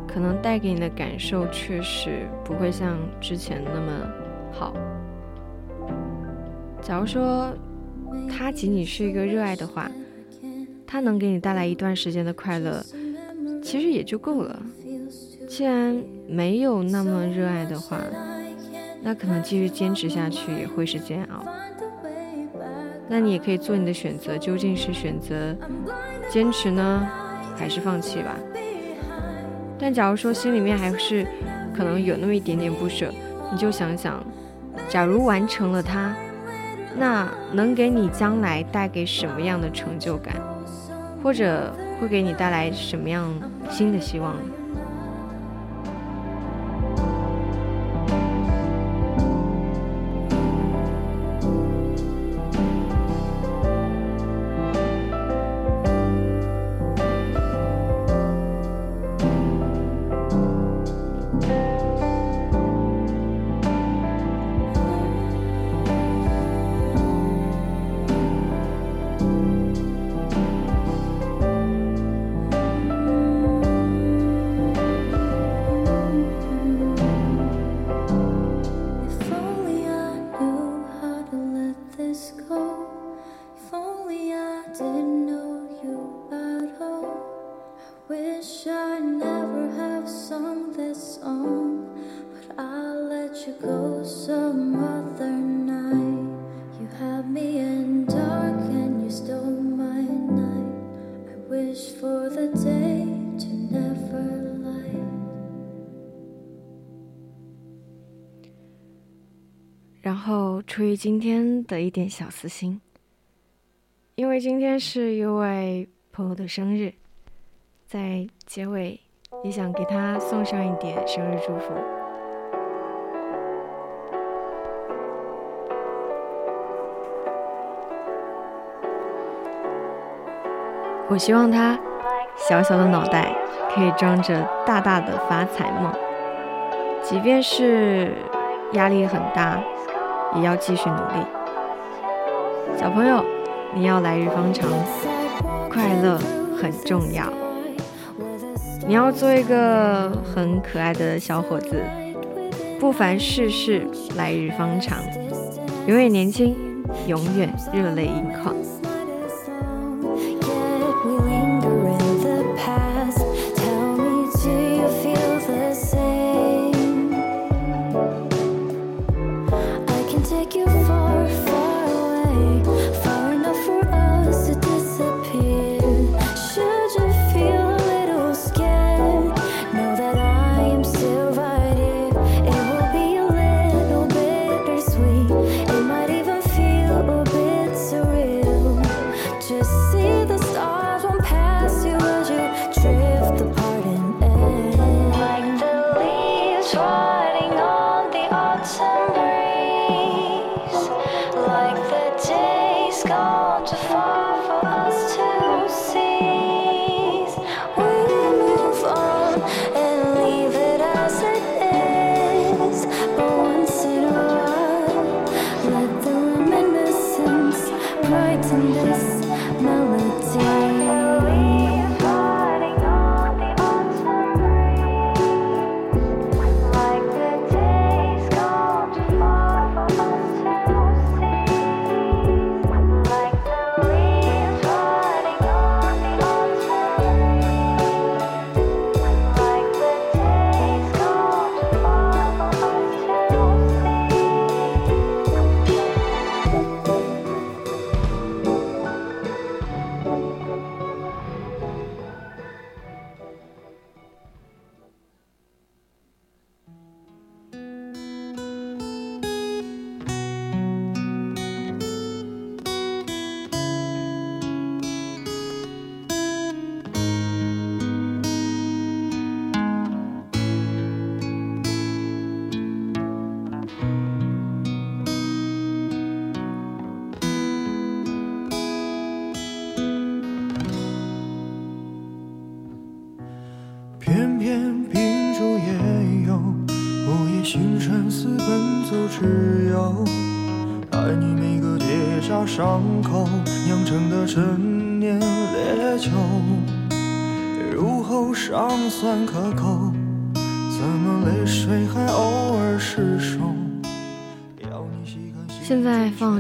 可能带给你的感受确实不会像之前那么好。假如说它仅仅是一个热爱的话，它能给你带来一段时间的快乐，其实也就够了。既然没有那么热爱的话，那可能继续坚持下去也会是煎熬。那你也可以做你的选择，究竟是选择坚持呢，还是放弃吧？但假如说心里面还是可能有那么一点点不舍，你就想想，假如完成了它，那能给你将来带给什么样的成就感，或者会给你带来什么样新的希望？今天的一点小私心，因为今天是一位朋友的生日，在结尾也想给他送上一点生日祝福。我希望他小小的脑袋可以装着大大的发财梦，即便是压力很大。也要继续努力，小朋友，你要来日方长，快乐很重要。你要做一个很可爱的小伙子，不凡世事来日方长，永远年轻，永远热泪盈眶。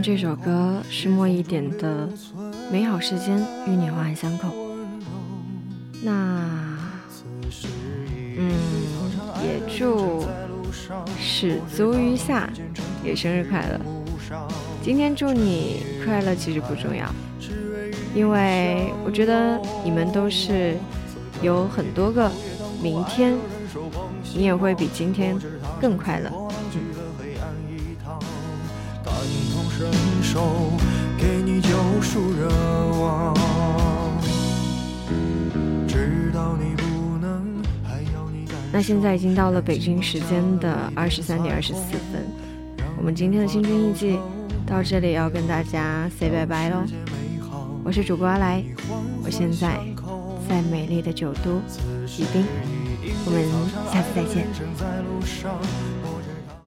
这首歌是莫一点的《美好时间与你环环相扣》。那，嗯。也祝始足于夏也生日快乐。今天祝你快乐其实不重要，因为我觉得你们都是有很多个明天，你也会比今天更快乐。那现在已经到了北京时间的二十三点二十四分，我们今天的新春印记到这里要跟大家 say 拜拜喽。我是主播阿来，我现在在美丽的九都宜宾，我们下次再见。